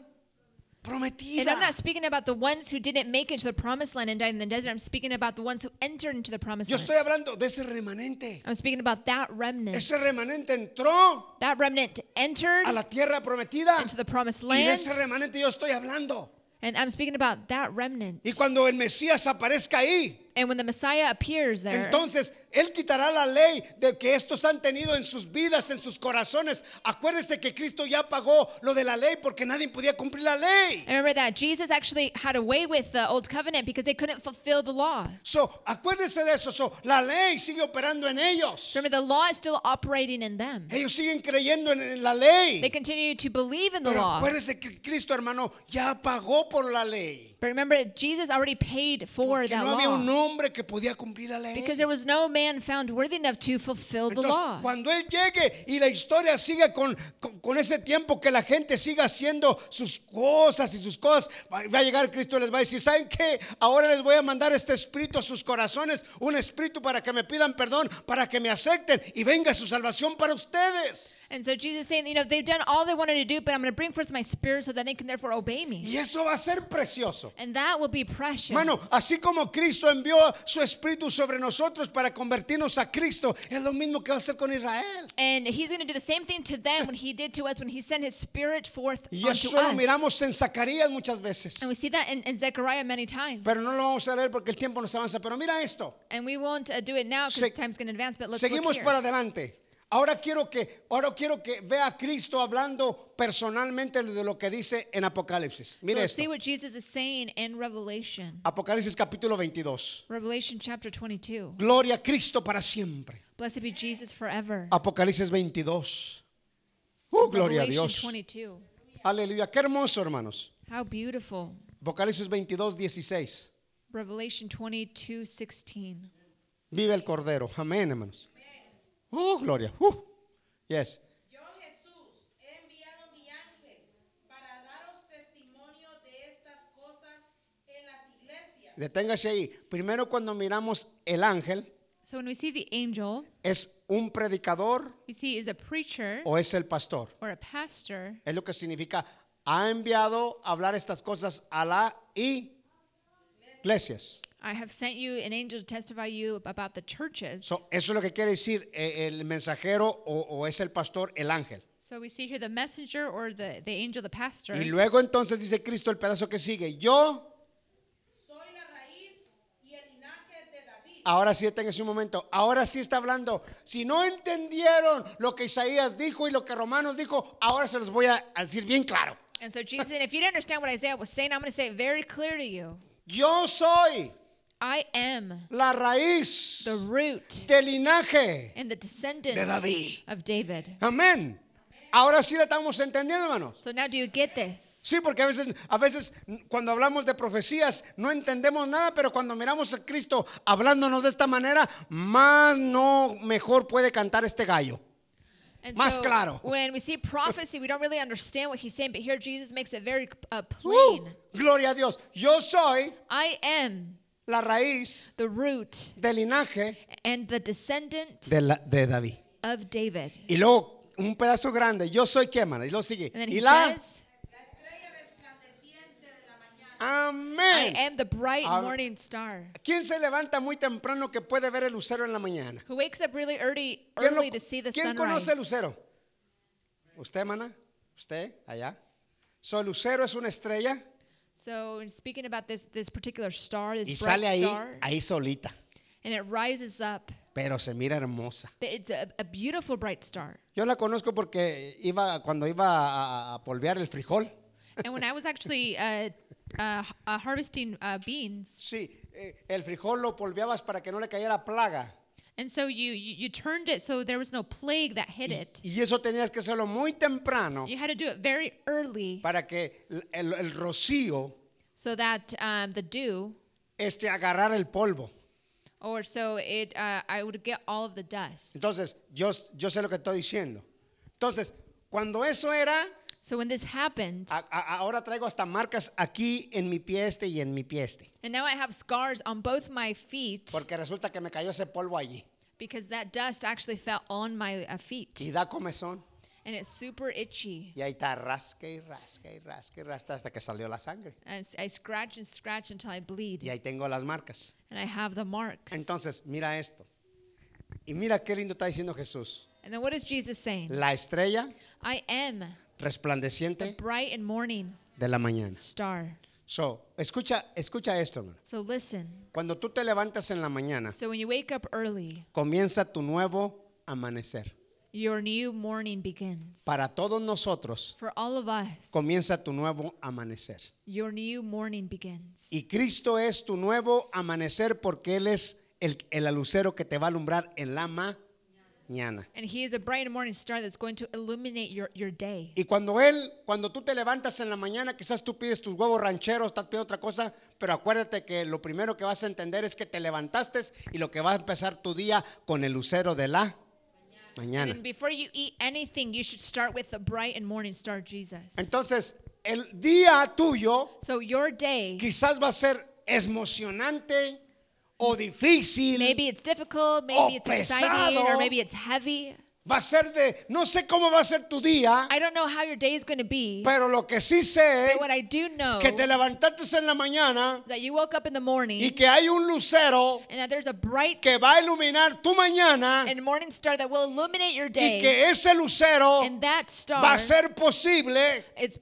Speaker 1: prometida.
Speaker 2: I'm not speaking about the ones who didn't make it to the promised land and died in the desert. I'm speaking about the ones who entered into the promised
Speaker 1: Yo
Speaker 2: land.
Speaker 1: estoy hablando de ese remanente.
Speaker 2: I'm speaking about that remnant.
Speaker 1: Ese remanente entró
Speaker 2: That remnant entered
Speaker 1: a la tierra prometida.
Speaker 2: into the promised
Speaker 1: Y de
Speaker 2: land.
Speaker 1: ese remanente yo estoy hablando.
Speaker 2: And I'm speaking about that remnant.
Speaker 1: Y cuando el Mesías aparezca ahí,
Speaker 2: And when the Messiah appears there,
Speaker 1: Entonces, Él quitará la ley de que estos han tenido en sus vidas, en sus corazones. Acuérdese que Cristo ya pagó lo de la ley porque nadie podía cumplir la ley.
Speaker 2: Remember that Jesus actually had away with the old covenant because they couldn't fulfill the law.
Speaker 1: So, acuérdese de eso. So, la ley sigue operando en ellos.
Speaker 2: Remember, the law is still operating in them.
Speaker 1: Ellos siguen creyendo en, en la
Speaker 2: They
Speaker 1: ley.
Speaker 2: continue to believe in the
Speaker 1: Pero
Speaker 2: law.
Speaker 1: acuérdese que Cristo, hermano, ya pagó por la ley.
Speaker 2: But remember, Jesus already paid for
Speaker 1: Porque
Speaker 2: that
Speaker 1: no había un
Speaker 2: law
Speaker 1: hombre que podía cumplir la ley.
Speaker 2: because there was no man found worthy enough to fulfill the
Speaker 1: Entonces,
Speaker 2: law.
Speaker 1: cuando Él llegue y la historia siga con, con, con ese tiempo que la gente siga haciendo sus cosas y sus cosas, va va a llegar Cristo y les va a decir, ¿saben qué? Ahora les voy a mandar este espíritu a sus corazones, un espíritu para que me pidan perdón, para que me acepten y venga su salvación para ustedes.
Speaker 2: And so Jesus saying, you know, they've done all they wanted to do, but I'm going to bring forth my spirit so that they can therefore obey me.
Speaker 1: Y eso va a ser precioso.
Speaker 2: And that will be precious.
Speaker 1: Hermano, así como Cristo envió su espíritu sobre nosotros para convertirnos a Cristo, es lo mismo que va a hacer con Israel.
Speaker 2: And he's going to do the same thing to them when he did to us when he sent his spirit forth
Speaker 1: Y
Speaker 2: unto
Speaker 1: eso lo
Speaker 2: us.
Speaker 1: miramos en Zacarías muchas veces.
Speaker 2: And we see that in, in Zechariah many times.
Speaker 1: Pero no lo vamos a leer porque el tiempo nos avanza. Pero mira esto.
Speaker 2: and we won't uh, do it now because
Speaker 1: Se-
Speaker 2: time's going to advance, but let's look
Speaker 1: Seguimos
Speaker 2: here.
Speaker 1: para adelante. Ahora quiero que ahora quiero que vea a Cristo hablando personalmente de lo que dice en Apocalipsis.
Speaker 2: So
Speaker 1: Mire
Speaker 2: let's
Speaker 1: esto.
Speaker 2: see what Jesus is saying in Revelation.
Speaker 1: Apocalipsis capítulo 22.
Speaker 2: Revelation chapter 22.
Speaker 1: Gloria a Cristo para siempre.
Speaker 2: Blessed be Jesus forever.
Speaker 1: Apocalipsis 22. Uh, gloria a Dios.
Speaker 2: 22.
Speaker 1: Aleluya. Qué hermoso, hermanos.
Speaker 2: How beautiful.
Speaker 1: Apocalipsis 22, 16.
Speaker 2: Revelation 22, 16.
Speaker 1: Vive el Cordero. Amén, hermanos. Oh, gloria. Uh. Yes.
Speaker 3: Yo Jesús he enviado mi ángel para daros testimonio de estas cosas en las iglesias.
Speaker 1: Deténgase ahí. Primero cuando miramos el ángel,
Speaker 2: So when we see the angel,
Speaker 1: ¿es un predicador
Speaker 2: we see is a preacher
Speaker 1: o es el pastor?
Speaker 2: or a pastor.
Speaker 1: Es lo que significa, ha enviado a hablar estas cosas a la iglesias.
Speaker 2: I have sent you an angel to testify you about the churches.
Speaker 1: So, eso es lo que quiere decir eh, el mensajero o, o es el pastor, el ángel.
Speaker 2: So we see here the messenger or the, the angel, the pastor.
Speaker 1: Y luego entonces dice Cristo el pedazo que sigue, yo,
Speaker 3: Soy la raíz y el linaje de David.
Speaker 1: ahora sí deténgase un momento, ahora sí está hablando, si no entendieron lo que Isaías dijo y lo que Romanos dijo, ahora se los voy a decir bien claro.
Speaker 2: And so Jesus said, if you didn't understand what Isaiah was saying, I'm going to say it very clear to you.
Speaker 1: Yo soy
Speaker 2: I am
Speaker 1: la raíz
Speaker 2: the root
Speaker 1: del linaje.
Speaker 2: and the descendant
Speaker 1: De David.
Speaker 2: of David.
Speaker 1: Amén. Ahora sí le estamos entendiendo, hermanos.
Speaker 2: So now do you get this?
Speaker 1: Sí, porque a veces, a veces cuando hablamos de profecías no entendemos nada, pero cuando miramos a Cristo hablándonos de esta manera, más no mejor puede cantar este gallo.
Speaker 2: And
Speaker 1: Más
Speaker 2: so
Speaker 1: claro.
Speaker 2: when we see prophecy, we don't really understand what he's saying, but here Jesus makes it very uh,
Speaker 1: ¡Uh!
Speaker 2: plain.
Speaker 1: Gloria a Dios. Yo soy
Speaker 2: I am
Speaker 1: la raíz
Speaker 2: the root
Speaker 1: del linaje
Speaker 2: and the descendant
Speaker 1: de, la- de David.
Speaker 2: of David.
Speaker 1: Y luego un pedazo grande. Yo soy qué? Y lo sigue.
Speaker 2: And then
Speaker 1: Y
Speaker 2: he
Speaker 1: la
Speaker 2: says,
Speaker 3: mañana.
Speaker 2: I
Speaker 1: Amén.
Speaker 2: am the bright
Speaker 1: Am-
Speaker 2: morning star.
Speaker 1: ¿Quién se levanta muy temprano que puede ver el lucero en la mañana?
Speaker 2: Who wakes up really early,
Speaker 1: ¿Quién, lo-
Speaker 2: early to see the
Speaker 1: quién
Speaker 2: sunrise?
Speaker 1: conoce el lucero? usted, mana, usted, allá. So, el lucero es una estrella
Speaker 2: So, in speaking about this this particular star, this
Speaker 1: y
Speaker 2: bright
Speaker 1: sale ahí,
Speaker 2: star,
Speaker 1: ahí solita,
Speaker 2: and it rises up.
Speaker 1: pero se mira hermosa.
Speaker 2: But it's a, a beautiful bright star.
Speaker 1: Yo la conozco porque iba cuando iba a, a polvear el frijol.
Speaker 2: and when I was actually uh, uh, uh, harvesting uh, beans,
Speaker 1: Sí, eh, el frijol lo polveabas para que no le cayera plaga.
Speaker 2: And so you, you you turned it so there was no plague that hit it.
Speaker 1: Y eso tenías que hacerlo muy temprano
Speaker 2: You had to do it very early
Speaker 1: para que el, el- el rocío
Speaker 2: so that um, the dew,
Speaker 1: este agarrara el polvo.
Speaker 2: or so it, uh, I would get all of the dust.
Speaker 1: Entonces, yo, yo sé lo que estoy diciendo. Entonces, cuando eso era,
Speaker 2: So when this happened,
Speaker 1: a- a- ahora traigo hasta marcas aquí en mi pie este y en mi pie este.
Speaker 2: and now I have scars on both my feet
Speaker 1: Porque resulta que me cayó ese polvo allí.
Speaker 2: Because that dust actually fell on my uh, feet,
Speaker 1: Y da comezón.
Speaker 2: and it's super itchy.
Speaker 1: Y ahí está rasque y rasque y rasque y rasque hasta que salió la sangre.
Speaker 2: And I scratch and scratch until I bleed,
Speaker 1: Y ahí tengo las marcas.
Speaker 2: and I have the marks.
Speaker 1: Entonces, mira esto. Y mira qué lindo está diciendo Jesús.
Speaker 2: and then what is Jesus saying?
Speaker 1: La estrella
Speaker 2: I am the
Speaker 1: resplandeciente
Speaker 2: bright and morning
Speaker 1: de la mañana.
Speaker 2: star.
Speaker 1: So, escucha, escucha esto, hermano.
Speaker 2: So listen.
Speaker 1: Cuando tú te levantas en la mañana,
Speaker 2: So when you wake up early,
Speaker 1: comienza tu nuevo amanecer.
Speaker 2: your new morning begins.
Speaker 1: Para todos nosotros,
Speaker 2: For all of us,
Speaker 1: comienza tu nuevo amanecer.
Speaker 2: your new morning begins.
Speaker 1: Y Cristo es tu nuevo amanecer porque Él es el, el alucero que te va a alumbrar en la mañana.
Speaker 2: And he is a bright morning star that's going to illuminate your, your day.
Speaker 1: Y cuando Él, cuando tú te levantas en la mañana, quizás tú pides tus huevos rancheros, estás pidiendo otra cosa, pero acuérdate que lo primero que vas a entender es que te levantaste y lo que va a empezar tu día con el lucero de la mañana.
Speaker 2: And before you eat anything, you should start with the bright and morning star, Jesus.
Speaker 1: Entonces, el día tuyo
Speaker 2: So your day,
Speaker 1: quizás va a ser emocionante o difícil,
Speaker 2: maybe it's difficult, maybe it's exciting, or maybe it's heavy.
Speaker 1: Va a ser de, no sé cómo va a ser tu día,
Speaker 2: I don't know how your day is going to be,
Speaker 1: pero lo que sí sé,
Speaker 2: but what I do know
Speaker 1: que te levantaste en la mañana
Speaker 2: that you woke up in the morning
Speaker 1: y que hay un lucero
Speaker 2: and that there's a bright
Speaker 1: que va a iluminar tu mañana
Speaker 2: and morning star that will illuminate your
Speaker 1: y
Speaker 2: day.
Speaker 1: que ese lucero
Speaker 2: And that
Speaker 1: va a ser posible
Speaker 2: it's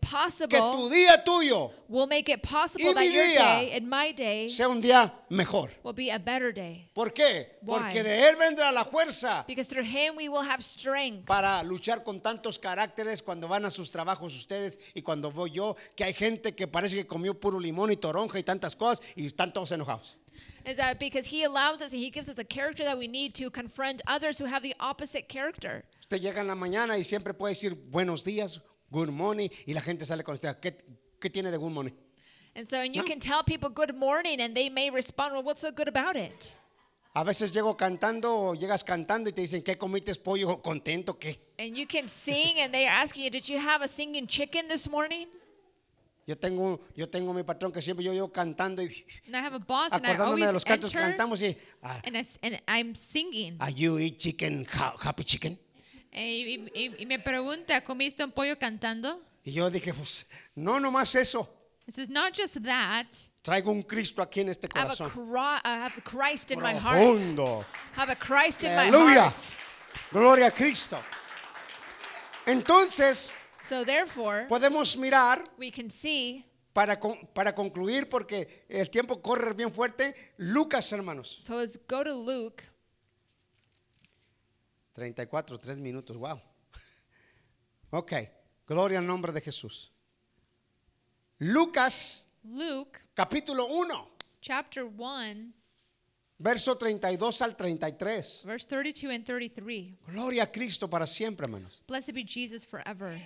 Speaker 1: que tu día tuyo
Speaker 2: will make it possible
Speaker 1: Y
Speaker 2: that your
Speaker 1: día
Speaker 2: day and my day
Speaker 1: sea un día mejor.
Speaker 2: will be a better day.
Speaker 1: ¿Por qué?
Speaker 2: Why?
Speaker 1: Porque de Él vendrá la fuerza
Speaker 2: Because through him we will have strength
Speaker 1: para luchar con tantos caracteres cuando van a sus trabajos ustedes y cuando voy yo, que hay gente que parece que comió puro limón y toronja y tantas cosas y están todos enojados.
Speaker 2: is that because he allows us and he gives us the character that we need to confront others who have the opposite character.
Speaker 1: Usted llega en la mañana y siempre puede decir buenos días, good morning, y la gente sale con usted, ¿qué, qué tiene de good morning?
Speaker 2: And so and you
Speaker 1: No.
Speaker 2: can tell people good morning and they may respond, well, what's so good about it?
Speaker 1: A veces llego cantando o llegas cantando y te dicen, ¿qué comiste pollo contento? ¿Qué?
Speaker 2: And you can sing and they're asking you, did you have a singing chicken this morning?
Speaker 1: Yo tengo, yo tengo mi patrón que siempre yo llego cantando y
Speaker 2: And I have a boss and I
Speaker 1: acordándome de los cantos que cantamos y, ah,
Speaker 2: and, I, and I'm singing.
Speaker 1: Are you eat chicken, ha- happy chicken?
Speaker 2: Y, y- y me pregunta, ¿comiste un pollo cantando?
Speaker 1: Y yo dije, pues, no, nomás eso.
Speaker 2: This is not just that.
Speaker 1: Traigo un Cristo aquí en este
Speaker 2: I have a,
Speaker 1: corazón.
Speaker 2: Cri- I have Christ in my heart. Have a Christ in my heart.
Speaker 1: Gloria a Cristo. Entonces,
Speaker 2: So therefore,
Speaker 1: podemos mirar
Speaker 2: we can see.
Speaker 1: para, con- para concluir, porque el tiempo corre bien fuerte. Lucas, hermanos.
Speaker 2: So let's go to Luke
Speaker 1: 34, 3 minutos, wow. Ok, gloria al nombre de Jesús. Lucas,
Speaker 2: Luke
Speaker 1: capítulo 1,
Speaker 2: chapter 1,
Speaker 1: verso 32 al 33.
Speaker 2: verse 32 and 33.
Speaker 1: Gloria a Cristo para siempre, hermanos.
Speaker 2: Blessed be Jesus forever.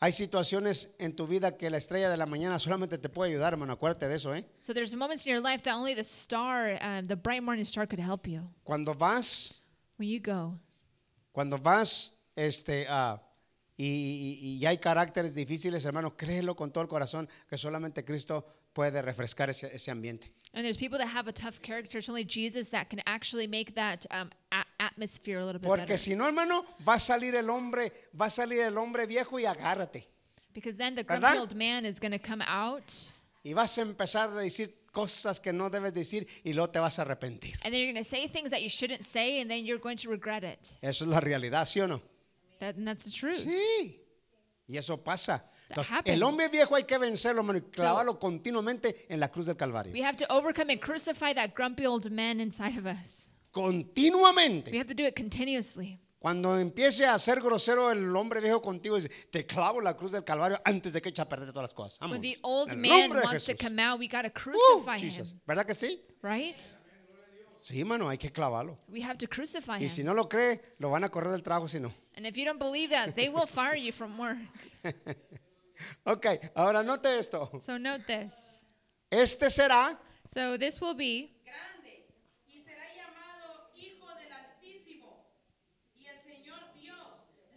Speaker 1: Hay situaciones en tu vida que la estrella de la mañana solamente te puede ayudar, hermano. Acuérdate de eso, ¿eh?
Speaker 2: So there's moments in your life that only the star, um, the bright morning star, could help you.
Speaker 1: Cuando vas,
Speaker 2: When you go
Speaker 1: cuando vas, este, ah, y, y- y hay caracteres difíciles, hermano, créelo con todo el corazón que solamente Cristo puede refrescar ese, ese ambiente.
Speaker 2: and there's people that have a tough character, it's only Jesus that can actually make that um, atmosphere a little bit
Speaker 1: Porque
Speaker 2: better.
Speaker 1: si no, hermano, va a salir el hombre, va a salir el hombre viejo y agárrate.
Speaker 2: Because then the
Speaker 1: ¿Verdad?
Speaker 2: grumpy old man is going to come out
Speaker 1: Y vas a empezar a decir cosas que no debes decir y luego te vas a arrepentir.
Speaker 2: And then you're going to say things that you shouldn't say, and then you're going to regret it.
Speaker 1: Eso es la realidad, ¿sí o no?
Speaker 2: That, and that's the truth.
Speaker 1: Sí. Y eso pasa. Entonces, el hombre viejo hay que vencerlo, hermano, y clavarlo continuamente en la cruz del Calvario.
Speaker 2: We have to overcome and crucify that grumpy old man inside of us. We
Speaker 1: Continuamente.
Speaker 2: have to do it continuously.
Speaker 1: Cuando empiece a ser grosero el hombre viejo contigo, dice, te clavo la cruz del Calvario antes de que eche a perder todas las cosas.
Speaker 2: When
Speaker 1: Vámonos.
Speaker 2: the old man wants to
Speaker 1: Jesús.
Speaker 2: come out, we got to
Speaker 1: Uh,
Speaker 2: crucify
Speaker 1: Jesus.
Speaker 2: him,
Speaker 1: ¿Verdad que sí?
Speaker 2: right?
Speaker 1: Sí, hermano, hay que clavarlo.
Speaker 2: We have to crucify
Speaker 1: Y si
Speaker 2: him.
Speaker 1: no lo cree, lo van a correr del trabajo si no. [laughs]
Speaker 2: And if you don't believe that, they will fire you from work.
Speaker 1: Ok, ahora note esto.
Speaker 2: So note this.
Speaker 1: Este será
Speaker 2: So this will be
Speaker 3: grande y será llamado Hijo del Altísimo. Y el Señor Dios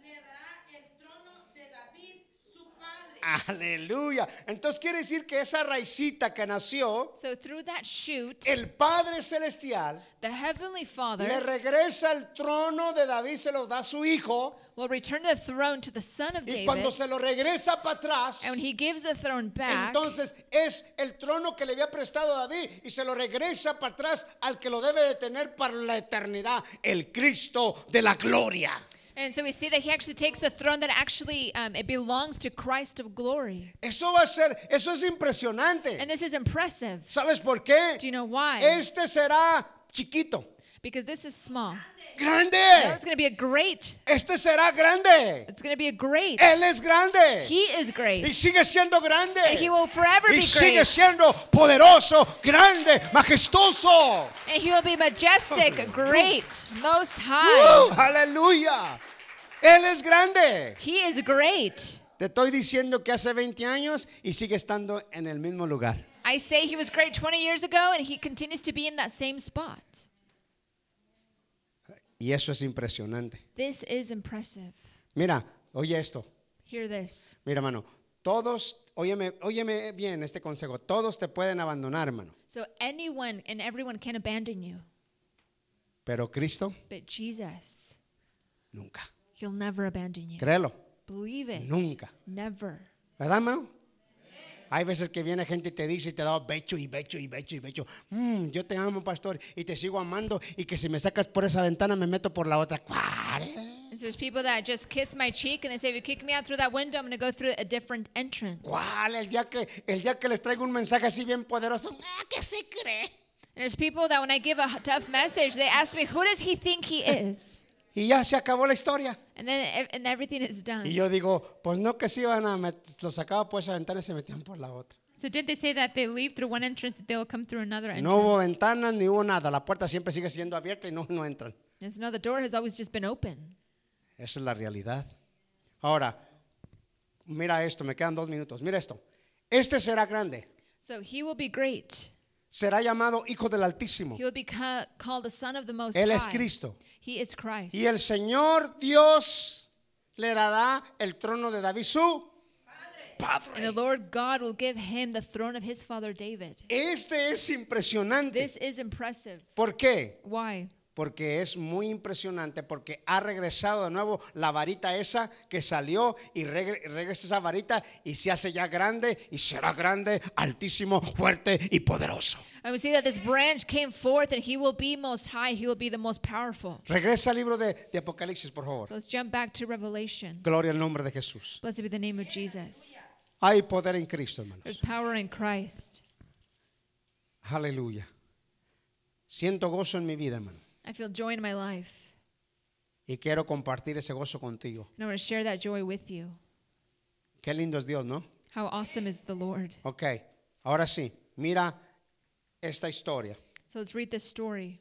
Speaker 3: le dará el trono de David, su padre.
Speaker 1: Aleluya. Entonces quiere decir que esa raicita que nació,
Speaker 2: so through that shoot,
Speaker 1: el Padre Celestial
Speaker 2: the heavenly
Speaker 1: le
Speaker 2: Father
Speaker 1: regresa el trono de David, se lo da a su hijo.
Speaker 2: will return the throne to the son of
Speaker 1: Y
Speaker 2: David.
Speaker 1: cuando se lo regresa para atrás,
Speaker 2: And when he gives the throne back,
Speaker 1: entonces es el trono que le había prestado a David y se lo regresa para atrás al que lo debe de tener para la eternidad, el Cristo de la gloria.
Speaker 2: And so we see that he actually takes the throne that actually um, it belongs to Christ of glory.
Speaker 1: Eso va a ser, eso es impresionante.
Speaker 2: And this is impressive.
Speaker 1: ¿Sabes por qué?
Speaker 2: Do you know why?
Speaker 1: Este será chiquito,
Speaker 2: Because this is small. Now
Speaker 1: grande.
Speaker 2: it's going to be a great.
Speaker 1: Este será grande.
Speaker 2: It's going to be a great.
Speaker 1: Él es grande.
Speaker 2: He is
Speaker 1: Y
Speaker 2: great.
Speaker 1: sigue siendo grande.
Speaker 2: And he will forever
Speaker 1: Y
Speaker 2: be
Speaker 1: sigue
Speaker 2: great.
Speaker 1: siendo poderoso, grande, majestuoso.
Speaker 2: And he will be majestic, great, most high.
Speaker 1: aleluya. Él es grande.
Speaker 2: He is great.
Speaker 1: Te estoy diciendo que hace 20 años y sigue estando en el mismo lugar.
Speaker 2: I say he was great 20 years ago and he continues to be in that same spot.
Speaker 1: Y eso es impresionante.
Speaker 2: This is impressive.
Speaker 1: Mira, oye esto.
Speaker 2: Hear this.
Speaker 1: Mira, hermano. Todos, óyeme, óyeme bien este consejo. Todos te pueden abandonar, hermano.
Speaker 2: So anyone and everyone can abandon you,
Speaker 1: Pero Cristo,
Speaker 2: but Jesus,
Speaker 1: nunca.
Speaker 2: he'll never abandon you.
Speaker 1: Créelo.
Speaker 2: Believe it.
Speaker 1: Nunca.
Speaker 2: Never.
Speaker 1: ¿Verdad, hermano? Hay veces que viene gente y te dice y te da becho y becho y becho y becho. Mm, yo te amo, pastor, y te sigo amando. Y que si me sacas por esa ventana, me meto por la otra. ¿Cuál?
Speaker 2: So there's people that just kiss my cheek and they say, if you kick me out through that window, I'm going to go through a different entrance.
Speaker 1: ¿Cuál? El día que, el día que les traigo un mensaje así bien poderoso. Ah, ¿Qué se cree?
Speaker 2: And there's people that when I give a tough message, they ask me, who does he think he is?
Speaker 1: Y ya se acabó la historia.
Speaker 2: And then ev- and everything is done.
Speaker 1: Y yo digo, pues no que si iban a los sacaba por esa ventana y se metían por la otra.
Speaker 2: So did they say that if they leave through one entrance, that they will come through another entrance?
Speaker 1: No hubo ventanas ni hubo nada. La puerta siempre sigue siendo abierta y no, no entran.
Speaker 2: Yes, no, the door has always just been open.
Speaker 1: Esa es la realidad. Ahora, mira esto, me quedan dos minutos. Mira esto. Este será grande.
Speaker 2: So he will be great.
Speaker 1: Será llamado Hijo del Altísimo.
Speaker 2: He will be ca- called the Son of the Most
Speaker 1: Él es
Speaker 2: High.
Speaker 1: Cristo.
Speaker 2: He is Christ.
Speaker 1: Y el Señor Dios le dará el trono de David, su
Speaker 2: And the
Speaker 1: padre.
Speaker 2: Lord God will give him the throne of his father David.
Speaker 1: Este es impresionante.
Speaker 2: This is impressive.
Speaker 1: ¿Por qué?
Speaker 2: Why?
Speaker 1: Porque es muy impresionante, porque ha regresado de nuevo la varita esa que salió y regre- regresa esa varita y se hace ya grande y será grande, altísimo, fuerte y poderoso.
Speaker 2: And we see that this branch came forth and he will be most high. He will be the most powerful.
Speaker 1: Regresa al libro de, de Apocalipsis, por favor.
Speaker 2: So let's jump back to Revelation.
Speaker 1: Gloria al nombre de Jesús.
Speaker 2: Blessed be the name of Jesus.
Speaker 1: Hay poder en Cristo, hermano.
Speaker 2: There's power in Christ.
Speaker 1: Aleluya. Siento gozo en mi vida, hermano.
Speaker 2: I feel joy in my life.
Speaker 1: Y quiero compartir ese gozo contigo.
Speaker 2: And I want to share that joy with you.
Speaker 1: Qué lindo es Dios, ¿no?
Speaker 2: How awesome is the Lord.
Speaker 1: Ok, ahora sí, mira esta historia.
Speaker 2: So let's read this story.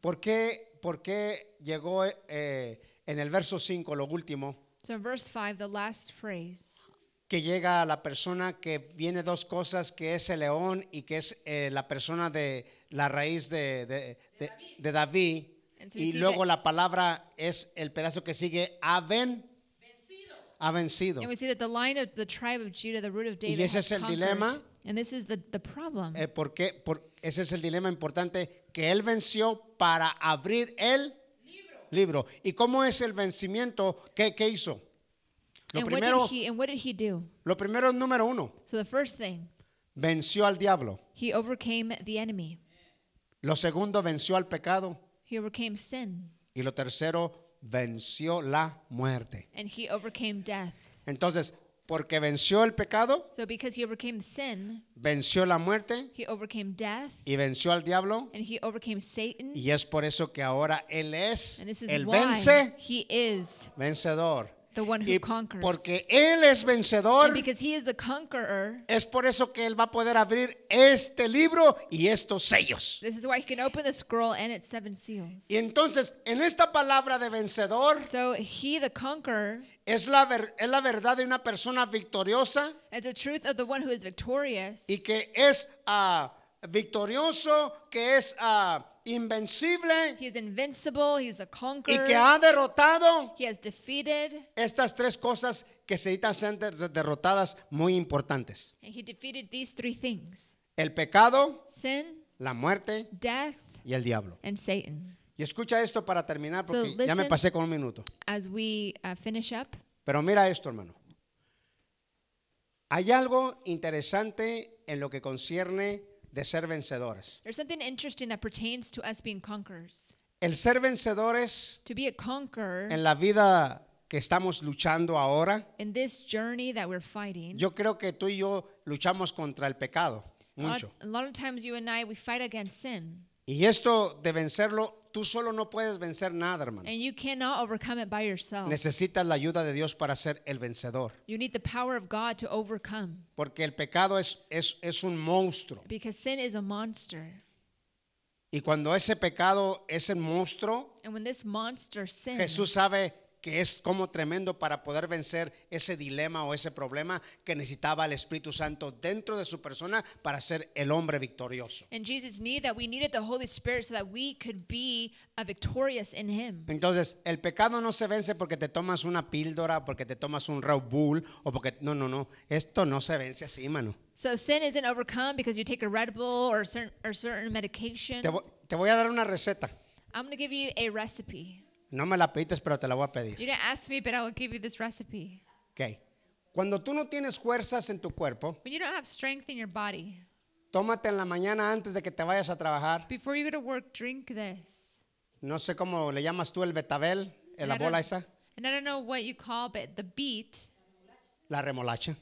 Speaker 1: ¿Por qué, por qué llegó eh, en el verso 5, lo último,
Speaker 2: So in verse 5, the last phrase.
Speaker 1: Que llega a la persona que viene dos cosas, que es el león y que es eh, la persona de la raíz de, de- de- de David?
Speaker 2: So
Speaker 1: Y luego la palabra es el pedazo que sigue, ha ven- ha vencido.
Speaker 2: And we see that the line of the tribe of Judah, the root of David,
Speaker 1: ese
Speaker 2: has
Speaker 1: es el
Speaker 2: conquered.
Speaker 1: dilema.
Speaker 2: And this is the, the problem.
Speaker 1: Eh, ¿por qué? Por- ese es el dilema importante, que él venció para abrir el libro. ¿Y cómo es el vencimiento? ¿Qué, qué hizo? Lo
Speaker 2: and,
Speaker 1: primero,
Speaker 2: what did he, and what did he do?
Speaker 1: lo primero número uno.
Speaker 2: So the first thing,
Speaker 1: venció al diablo.
Speaker 2: He overcame the enemy.
Speaker 1: Lo segundo, venció al pecado.
Speaker 2: He overcame sin.
Speaker 1: Y lo tercero, venció la muerte.
Speaker 2: And he overcame death.
Speaker 1: Entonces, porque venció el pecado,
Speaker 2: So because he overcame sin,
Speaker 1: venció la muerte
Speaker 2: he overcame death,
Speaker 1: y venció al diablo.
Speaker 2: and he overcame Satan.
Speaker 1: Y es por eso que ahora Él es
Speaker 2: And this is
Speaker 1: el
Speaker 2: why
Speaker 1: vence
Speaker 2: he is
Speaker 1: vencedor.
Speaker 2: The one who
Speaker 1: Y
Speaker 2: conquers.
Speaker 1: porque Él es vencedor,
Speaker 2: And because he is the conqueror,
Speaker 1: es por eso que Él va a poder abrir este libro y estos sellos.
Speaker 2: this is why he can open the scroll and its seven seals.
Speaker 1: Y entonces, en esta palabra de vencedor,
Speaker 2: So he, the conqueror,
Speaker 1: es la, ver- es la verdad de una persona victoriosa
Speaker 2: is the truth of the one who is victorious,
Speaker 1: y que es ah, victorioso, que es ah, invencible
Speaker 2: he is invincible, he's a
Speaker 1: y
Speaker 2: conqueror,
Speaker 1: que ha derrotado
Speaker 2: he has defeated,
Speaker 1: estas tres cosas que se necesitan ser de- derrotadas muy importantes.
Speaker 2: and he defeated these three things
Speaker 1: El pecado,
Speaker 2: sin,
Speaker 1: la muerte
Speaker 2: death,
Speaker 1: y el diablo.
Speaker 2: and Satan.
Speaker 1: Y escucha esto para terminar porque
Speaker 2: So
Speaker 1: ya me
Speaker 2: listen.
Speaker 1: pasé con un minuto.
Speaker 2: As we uh, finish up,
Speaker 1: Pero mira esto, hermano. Hay algo interesante en lo que concierne de ser vencedores.
Speaker 2: there's something interesting that pertains to us being conquerors.
Speaker 1: El ser vencedores
Speaker 2: To be a conqueror
Speaker 1: en la vida que estamos luchando ahora,
Speaker 2: in this journey that we're fighting,
Speaker 1: yo creo que tú y yo luchamos contra el pecado
Speaker 2: a lot,
Speaker 1: mucho.
Speaker 2: a lot of times you and I, we fight against sin.
Speaker 1: Y esto de vencerlo, tú solo no puedes vencer nada, hermano.
Speaker 2: And you cannot overcome it by yourself.
Speaker 1: Necesitas la ayuda de Dios para ser el vencedor.
Speaker 2: You need the power of God to overcome
Speaker 1: Porque el pecado es, es, es un monstruo.
Speaker 2: because sin is a monster.
Speaker 1: Y cuando ese pecado es el monstruo,
Speaker 2: And when this monster sin,
Speaker 1: Jesús sabe que es como tremendo para poder vencer ese dilema o ese problema que necesitaba el Espíritu Santo dentro de su persona para ser el hombre victorioso.
Speaker 2: and Jesus knew that we needed the Holy Spirit so that we could be uh, victorious in Him.
Speaker 1: Entonces, el pecado no se vence porque te tomas una píldora, porque te tomas un Red Bull o porque no, no, no, esto no se vence así, mano.
Speaker 2: So sin isn't overcome because you take a Red Bull or certain or certain medication.
Speaker 1: Te, vo- te voy a dar una receta.
Speaker 2: I'm gonna give you a recipe.
Speaker 1: No me la pides, pero te la voy a
Speaker 2: You
Speaker 1: pedir.
Speaker 2: didn't ask me, but I will give you this recipe.
Speaker 1: Ok. Cuando tú no tienes fuerzas en tu cuerpo,
Speaker 2: When you don't have strength in your body,
Speaker 1: tómate en la mañana antes de que te vayas a trabajar.
Speaker 2: before you go to work, drink this.
Speaker 1: No sé cómo le llamas tú el betabel, la
Speaker 2: And I
Speaker 1: bola
Speaker 2: don't-
Speaker 1: esa,
Speaker 2: And I don't know what you call, but the beet.
Speaker 1: la remolacha.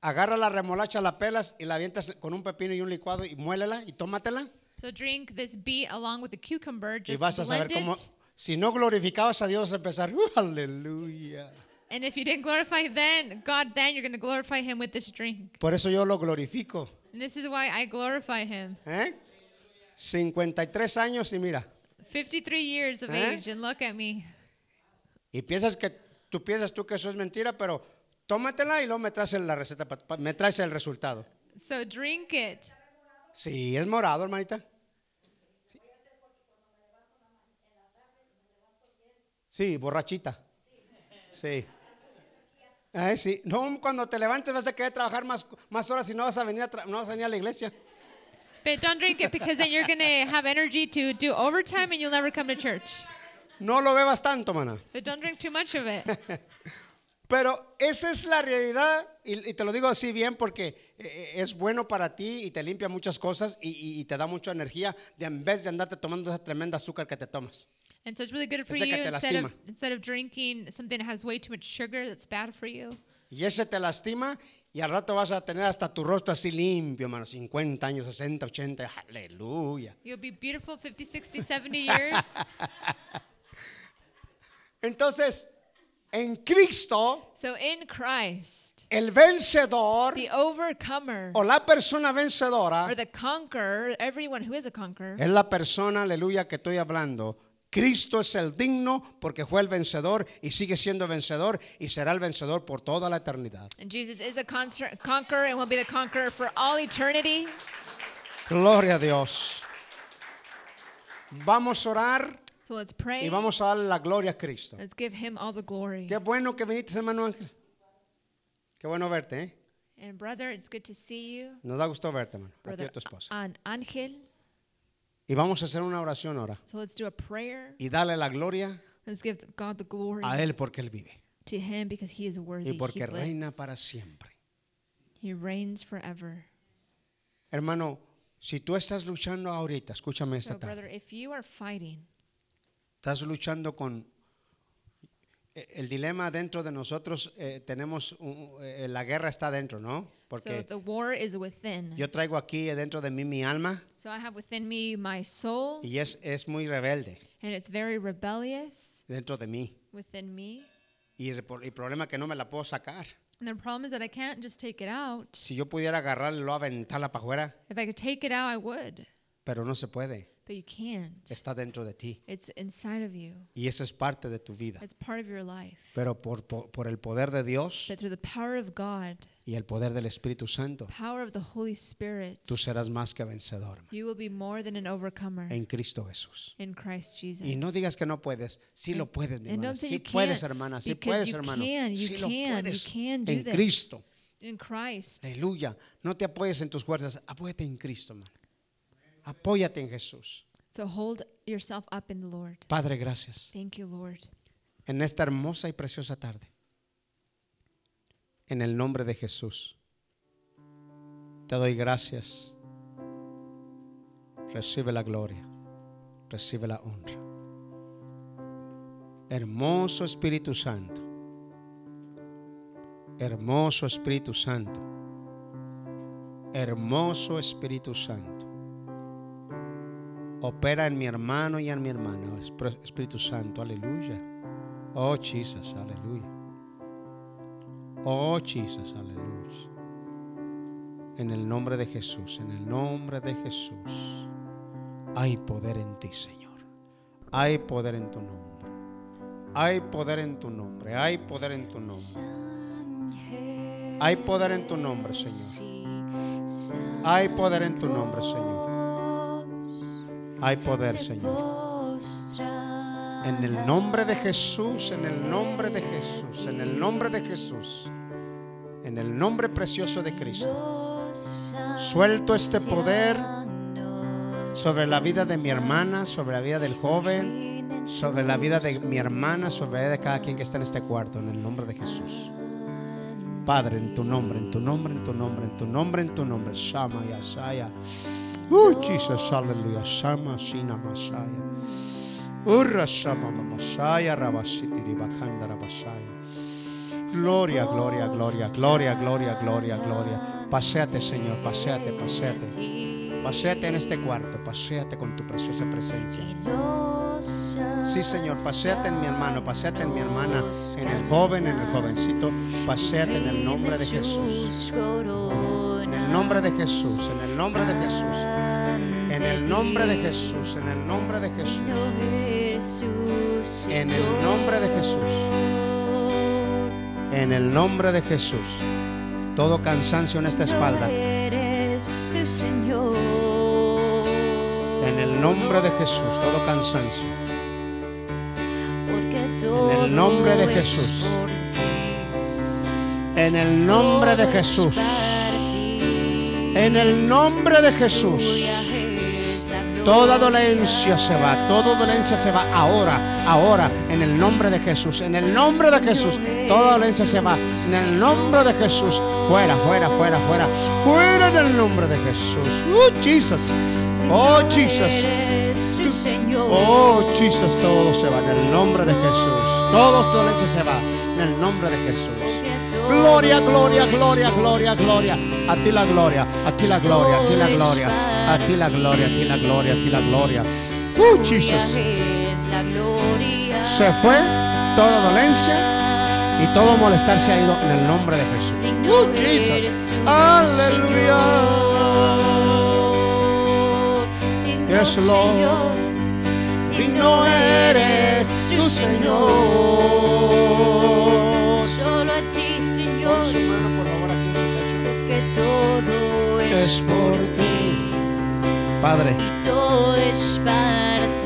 Speaker 1: Agarra la remolacha, la pelas y la avientas con un pepino y un licuado y muélela y tómatela.
Speaker 2: So drink this beet along with the cucumber.
Speaker 1: Y
Speaker 2: Just
Speaker 1: vas a saber
Speaker 2: blend
Speaker 1: cómo,
Speaker 2: it.
Speaker 1: Si no glorificabas a Dios, empezar, "Uh, aleluya.
Speaker 2: And if you didn't glorify then God, then you're going to glorify Him with this drink.
Speaker 1: Por eso yo lo glorifico.
Speaker 2: And this is why I glorify Him.
Speaker 1: ¿eh? 53 años y mira.
Speaker 2: 53 years of
Speaker 1: ¿Eh?
Speaker 2: age, and look at me.
Speaker 1: Y piensas que tú piensas tú que eso es mentira, pero tómatela y luego me traes la receta, me traes el resultado.
Speaker 2: So drink it.
Speaker 1: Sí, es morado, hermanita. Sí, borrachita. Sí. Ay, sí. No, cuando te levantes vas a querer trabajar más, más horas y no vas a venir a, no vas a venir a la iglesia.
Speaker 2: But don't drink it because then you're going to have energy to do overtime and you'll never come to church.
Speaker 1: No lo bebas tanto, mana.
Speaker 2: But don't drink too much of it. [laughs]
Speaker 1: Pero esa es la realidad y, y te lo digo así bien porque eh, es bueno para ti y te limpia muchas cosas y, y- y te da mucha energía de en vez de andarte tomando esa tremenda azúcar que te tomas.
Speaker 2: And so it's really good for
Speaker 1: Ese
Speaker 2: you
Speaker 1: te
Speaker 2: instead of,
Speaker 1: lastima.
Speaker 2: instead of drinking something that has way too much sugar that's bad for you.
Speaker 1: Y ese te lastima y al rato vas a tener hasta tu rostro así limpio, hermano, 50 años, 60, 80, aleluya.
Speaker 2: You'll be beautiful 50, 60, 70 years. [laughs]
Speaker 1: Entonces, en Cristo,
Speaker 2: so in Christ,
Speaker 1: el vencedor
Speaker 2: the overcomer
Speaker 1: o la persona vencedora
Speaker 2: or the conqueror, everyone who is a conqueror,
Speaker 1: es la persona, aleluya, que estoy hablando. Cristo es el digno porque fue el vencedor y sigue siendo vencedor y será el vencedor por toda la eternidad.
Speaker 2: and Jesus is a conquer- conqueror and will be the conqueror for all eternity.
Speaker 1: Gloria a Dios. Vamos a orar
Speaker 2: So let's pray.
Speaker 1: y vamos a darle la gloria a Cristo.
Speaker 2: Let's give him all the glory.
Speaker 1: Qué bueno que viniste, hermano Ángel. Qué bueno verte, ¿eh?
Speaker 2: And brother, it's good to see you.
Speaker 1: Nos da gusto verte, hermano. A ti y a tu esposa.
Speaker 2: An Angel.
Speaker 1: Y vamos a hacer una oración ahora.
Speaker 2: So let's do a prayer.
Speaker 1: Y darle la gloria
Speaker 2: Let's give God the glory
Speaker 1: a Él porque Él vive.
Speaker 2: to him because he is worthy.
Speaker 1: Y porque
Speaker 2: he
Speaker 1: reina
Speaker 2: lives.
Speaker 1: para siempre.
Speaker 2: He reigns forever.
Speaker 1: Hermano, si tú estás luchando ahorita, escúchame esta
Speaker 2: So,
Speaker 1: tarde.
Speaker 2: brother, if you are fighting,
Speaker 1: Estás luchando con eh, el dilema dentro de nosotros. eh, tenemos un- eh, la guerra está dentro, ¿no?
Speaker 2: So
Speaker 1: Porque
Speaker 2: the war is within.
Speaker 1: yo traigo aquí dentro de mí mi alma
Speaker 2: So I have within me my soul,
Speaker 1: y es, es muy rebelde
Speaker 2: and it's very rebellious
Speaker 1: dentro de mí.
Speaker 2: within me.
Speaker 1: Y el el problema es que no me la puedo sacar.
Speaker 2: And the problem is that I can't just take it out.
Speaker 1: Si yo pudiera agarrarlo, aventarla para afuera,
Speaker 2: If I could take it out, I would,
Speaker 1: pero no se puede.
Speaker 2: but you can't.
Speaker 1: Está dentro de ti.
Speaker 2: It's inside of you.
Speaker 1: Y esa es parte de tu vida.
Speaker 2: It's part of your life.
Speaker 1: Pero por, por, por el poder de Dios
Speaker 2: But through the power of God,
Speaker 1: y el poder del Espíritu Santo,
Speaker 2: power of the Holy Spirit,
Speaker 1: tú serás más que vencedor
Speaker 2: you will be more than an overcomer
Speaker 1: en Cristo Jesús.
Speaker 2: in Christ Jesus.
Speaker 1: Y no digas que no puedes. Sí lo puedes, mi
Speaker 2: and
Speaker 1: hermana.
Speaker 2: don't say
Speaker 1: Sí
Speaker 2: you
Speaker 1: puedes,
Speaker 2: can't,
Speaker 1: hermana. Sí
Speaker 2: because
Speaker 1: puedes,
Speaker 2: you
Speaker 1: hermano.
Speaker 2: can, you
Speaker 1: Sí lo
Speaker 2: can, you
Speaker 1: puedes.
Speaker 2: can do
Speaker 1: En
Speaker 2: this.
Speaker 1: Cristo.
Speaker 2: in Christ.
Speaker 1: Aleluya. No te apoyes en tus fuerzas. Apóyate en Cristo, hermano. Apóyate en Jesús.
Speaker 2: So hold yourself up in the Lord.
Speaker 1: Padre, gracias.
Speaker 2: Thank you, Lord.
Speaker 1: En esta hermosa y preciosa tarde. En el nombre de Jesús. Te doy gracias. Recibe la gloria. Recibe la honra. Hermoso Espíritu Santo. Hermoso Espíritu Santo. Hermoso Espíritu Santo. Opera en mi hermano y en mi hermana. Espíritu Santo, aleluya. Oh, Jesus, aleluya. Oh, Jesus, aleluya. En el nombre de Jesús, en el nombre de Jesús. Hay poder en ti, Señor. Hay poder en tu nombre. Hay poder en tu nombre. Hay poder en tu nombre. Hay poder en tu nombre, Señor. Hay poder en tu nombre, Señor. Hay poder, Señor. En el nombre de Jesús, en el nombre de Jesús, en el nombre de Jesús, en el nombre precioso de Cristo. Suelto este poder sobre la vida de mi hermana, sobre la vida del joven, sobre la vida de mi hermana, sobre la vida de cada quien que está en este cuarto, en el nombre de Jesús. Padre, en tu nombre, en tu nombre, en tu nombre, en tu nombre, en tu nombre, Shama Yasaya. Uh, Jesus, aleluya, Shama Shina Masaya. Gloria, gloria, gloria, gloria, gloria, gloria, gloria. Paseate, Señor, paseate, paseate. Paseate en este cuarto, paseate con tu preciosa presencia. Sí, Señor, paseate en mi hermano, paseate en mi hermana, en el joven, en el jovencito. Paseate en el nombre de Jesús. En el nombre de Jesús, en el nombre de Jesús. En el nombre de Jesús, en el nombre de Jesús. En el nombre de Jesús. En el nombre de Jesús. Todo cansancio en esta espalda. En el nombre de Jesús, todo cansancio. En el nombre de Jesús. En el nombre de Jesús. En el nombre de Jesús. Toda dolencia se va, toda dolencia se va ahora, ahora, en el nombre de Jesús, en el nombre de Jesús, toda dolencia se va, en el nombre de Jesús, fuera, fuera, fuera, fuera, fuera en el nombre de Jesús. Oh, Jesus, oh, Jesus, oh, Jesus, todo se va en el nombre de Jesús, toda dolencia se va en el nombre de Jesús. Gloria, gloria, gloria, gloria, gloria. A ti la gloria, a ti la gloria, a ti la gloria, a ti la gloria, a ti la gloria, a ti la gloria. Uh, Jesus. Se fue toda dolencia y todo molestar se ha ido en el nombre de Jesús. Uh, Jesus. Aleluya. Yes, Lord. Digno eres tu Señor.
Speaker 4: Que
Speaker 1: todo es, por ti,
Speaker 4: Padre. Todo es
Speaker 1: para ti.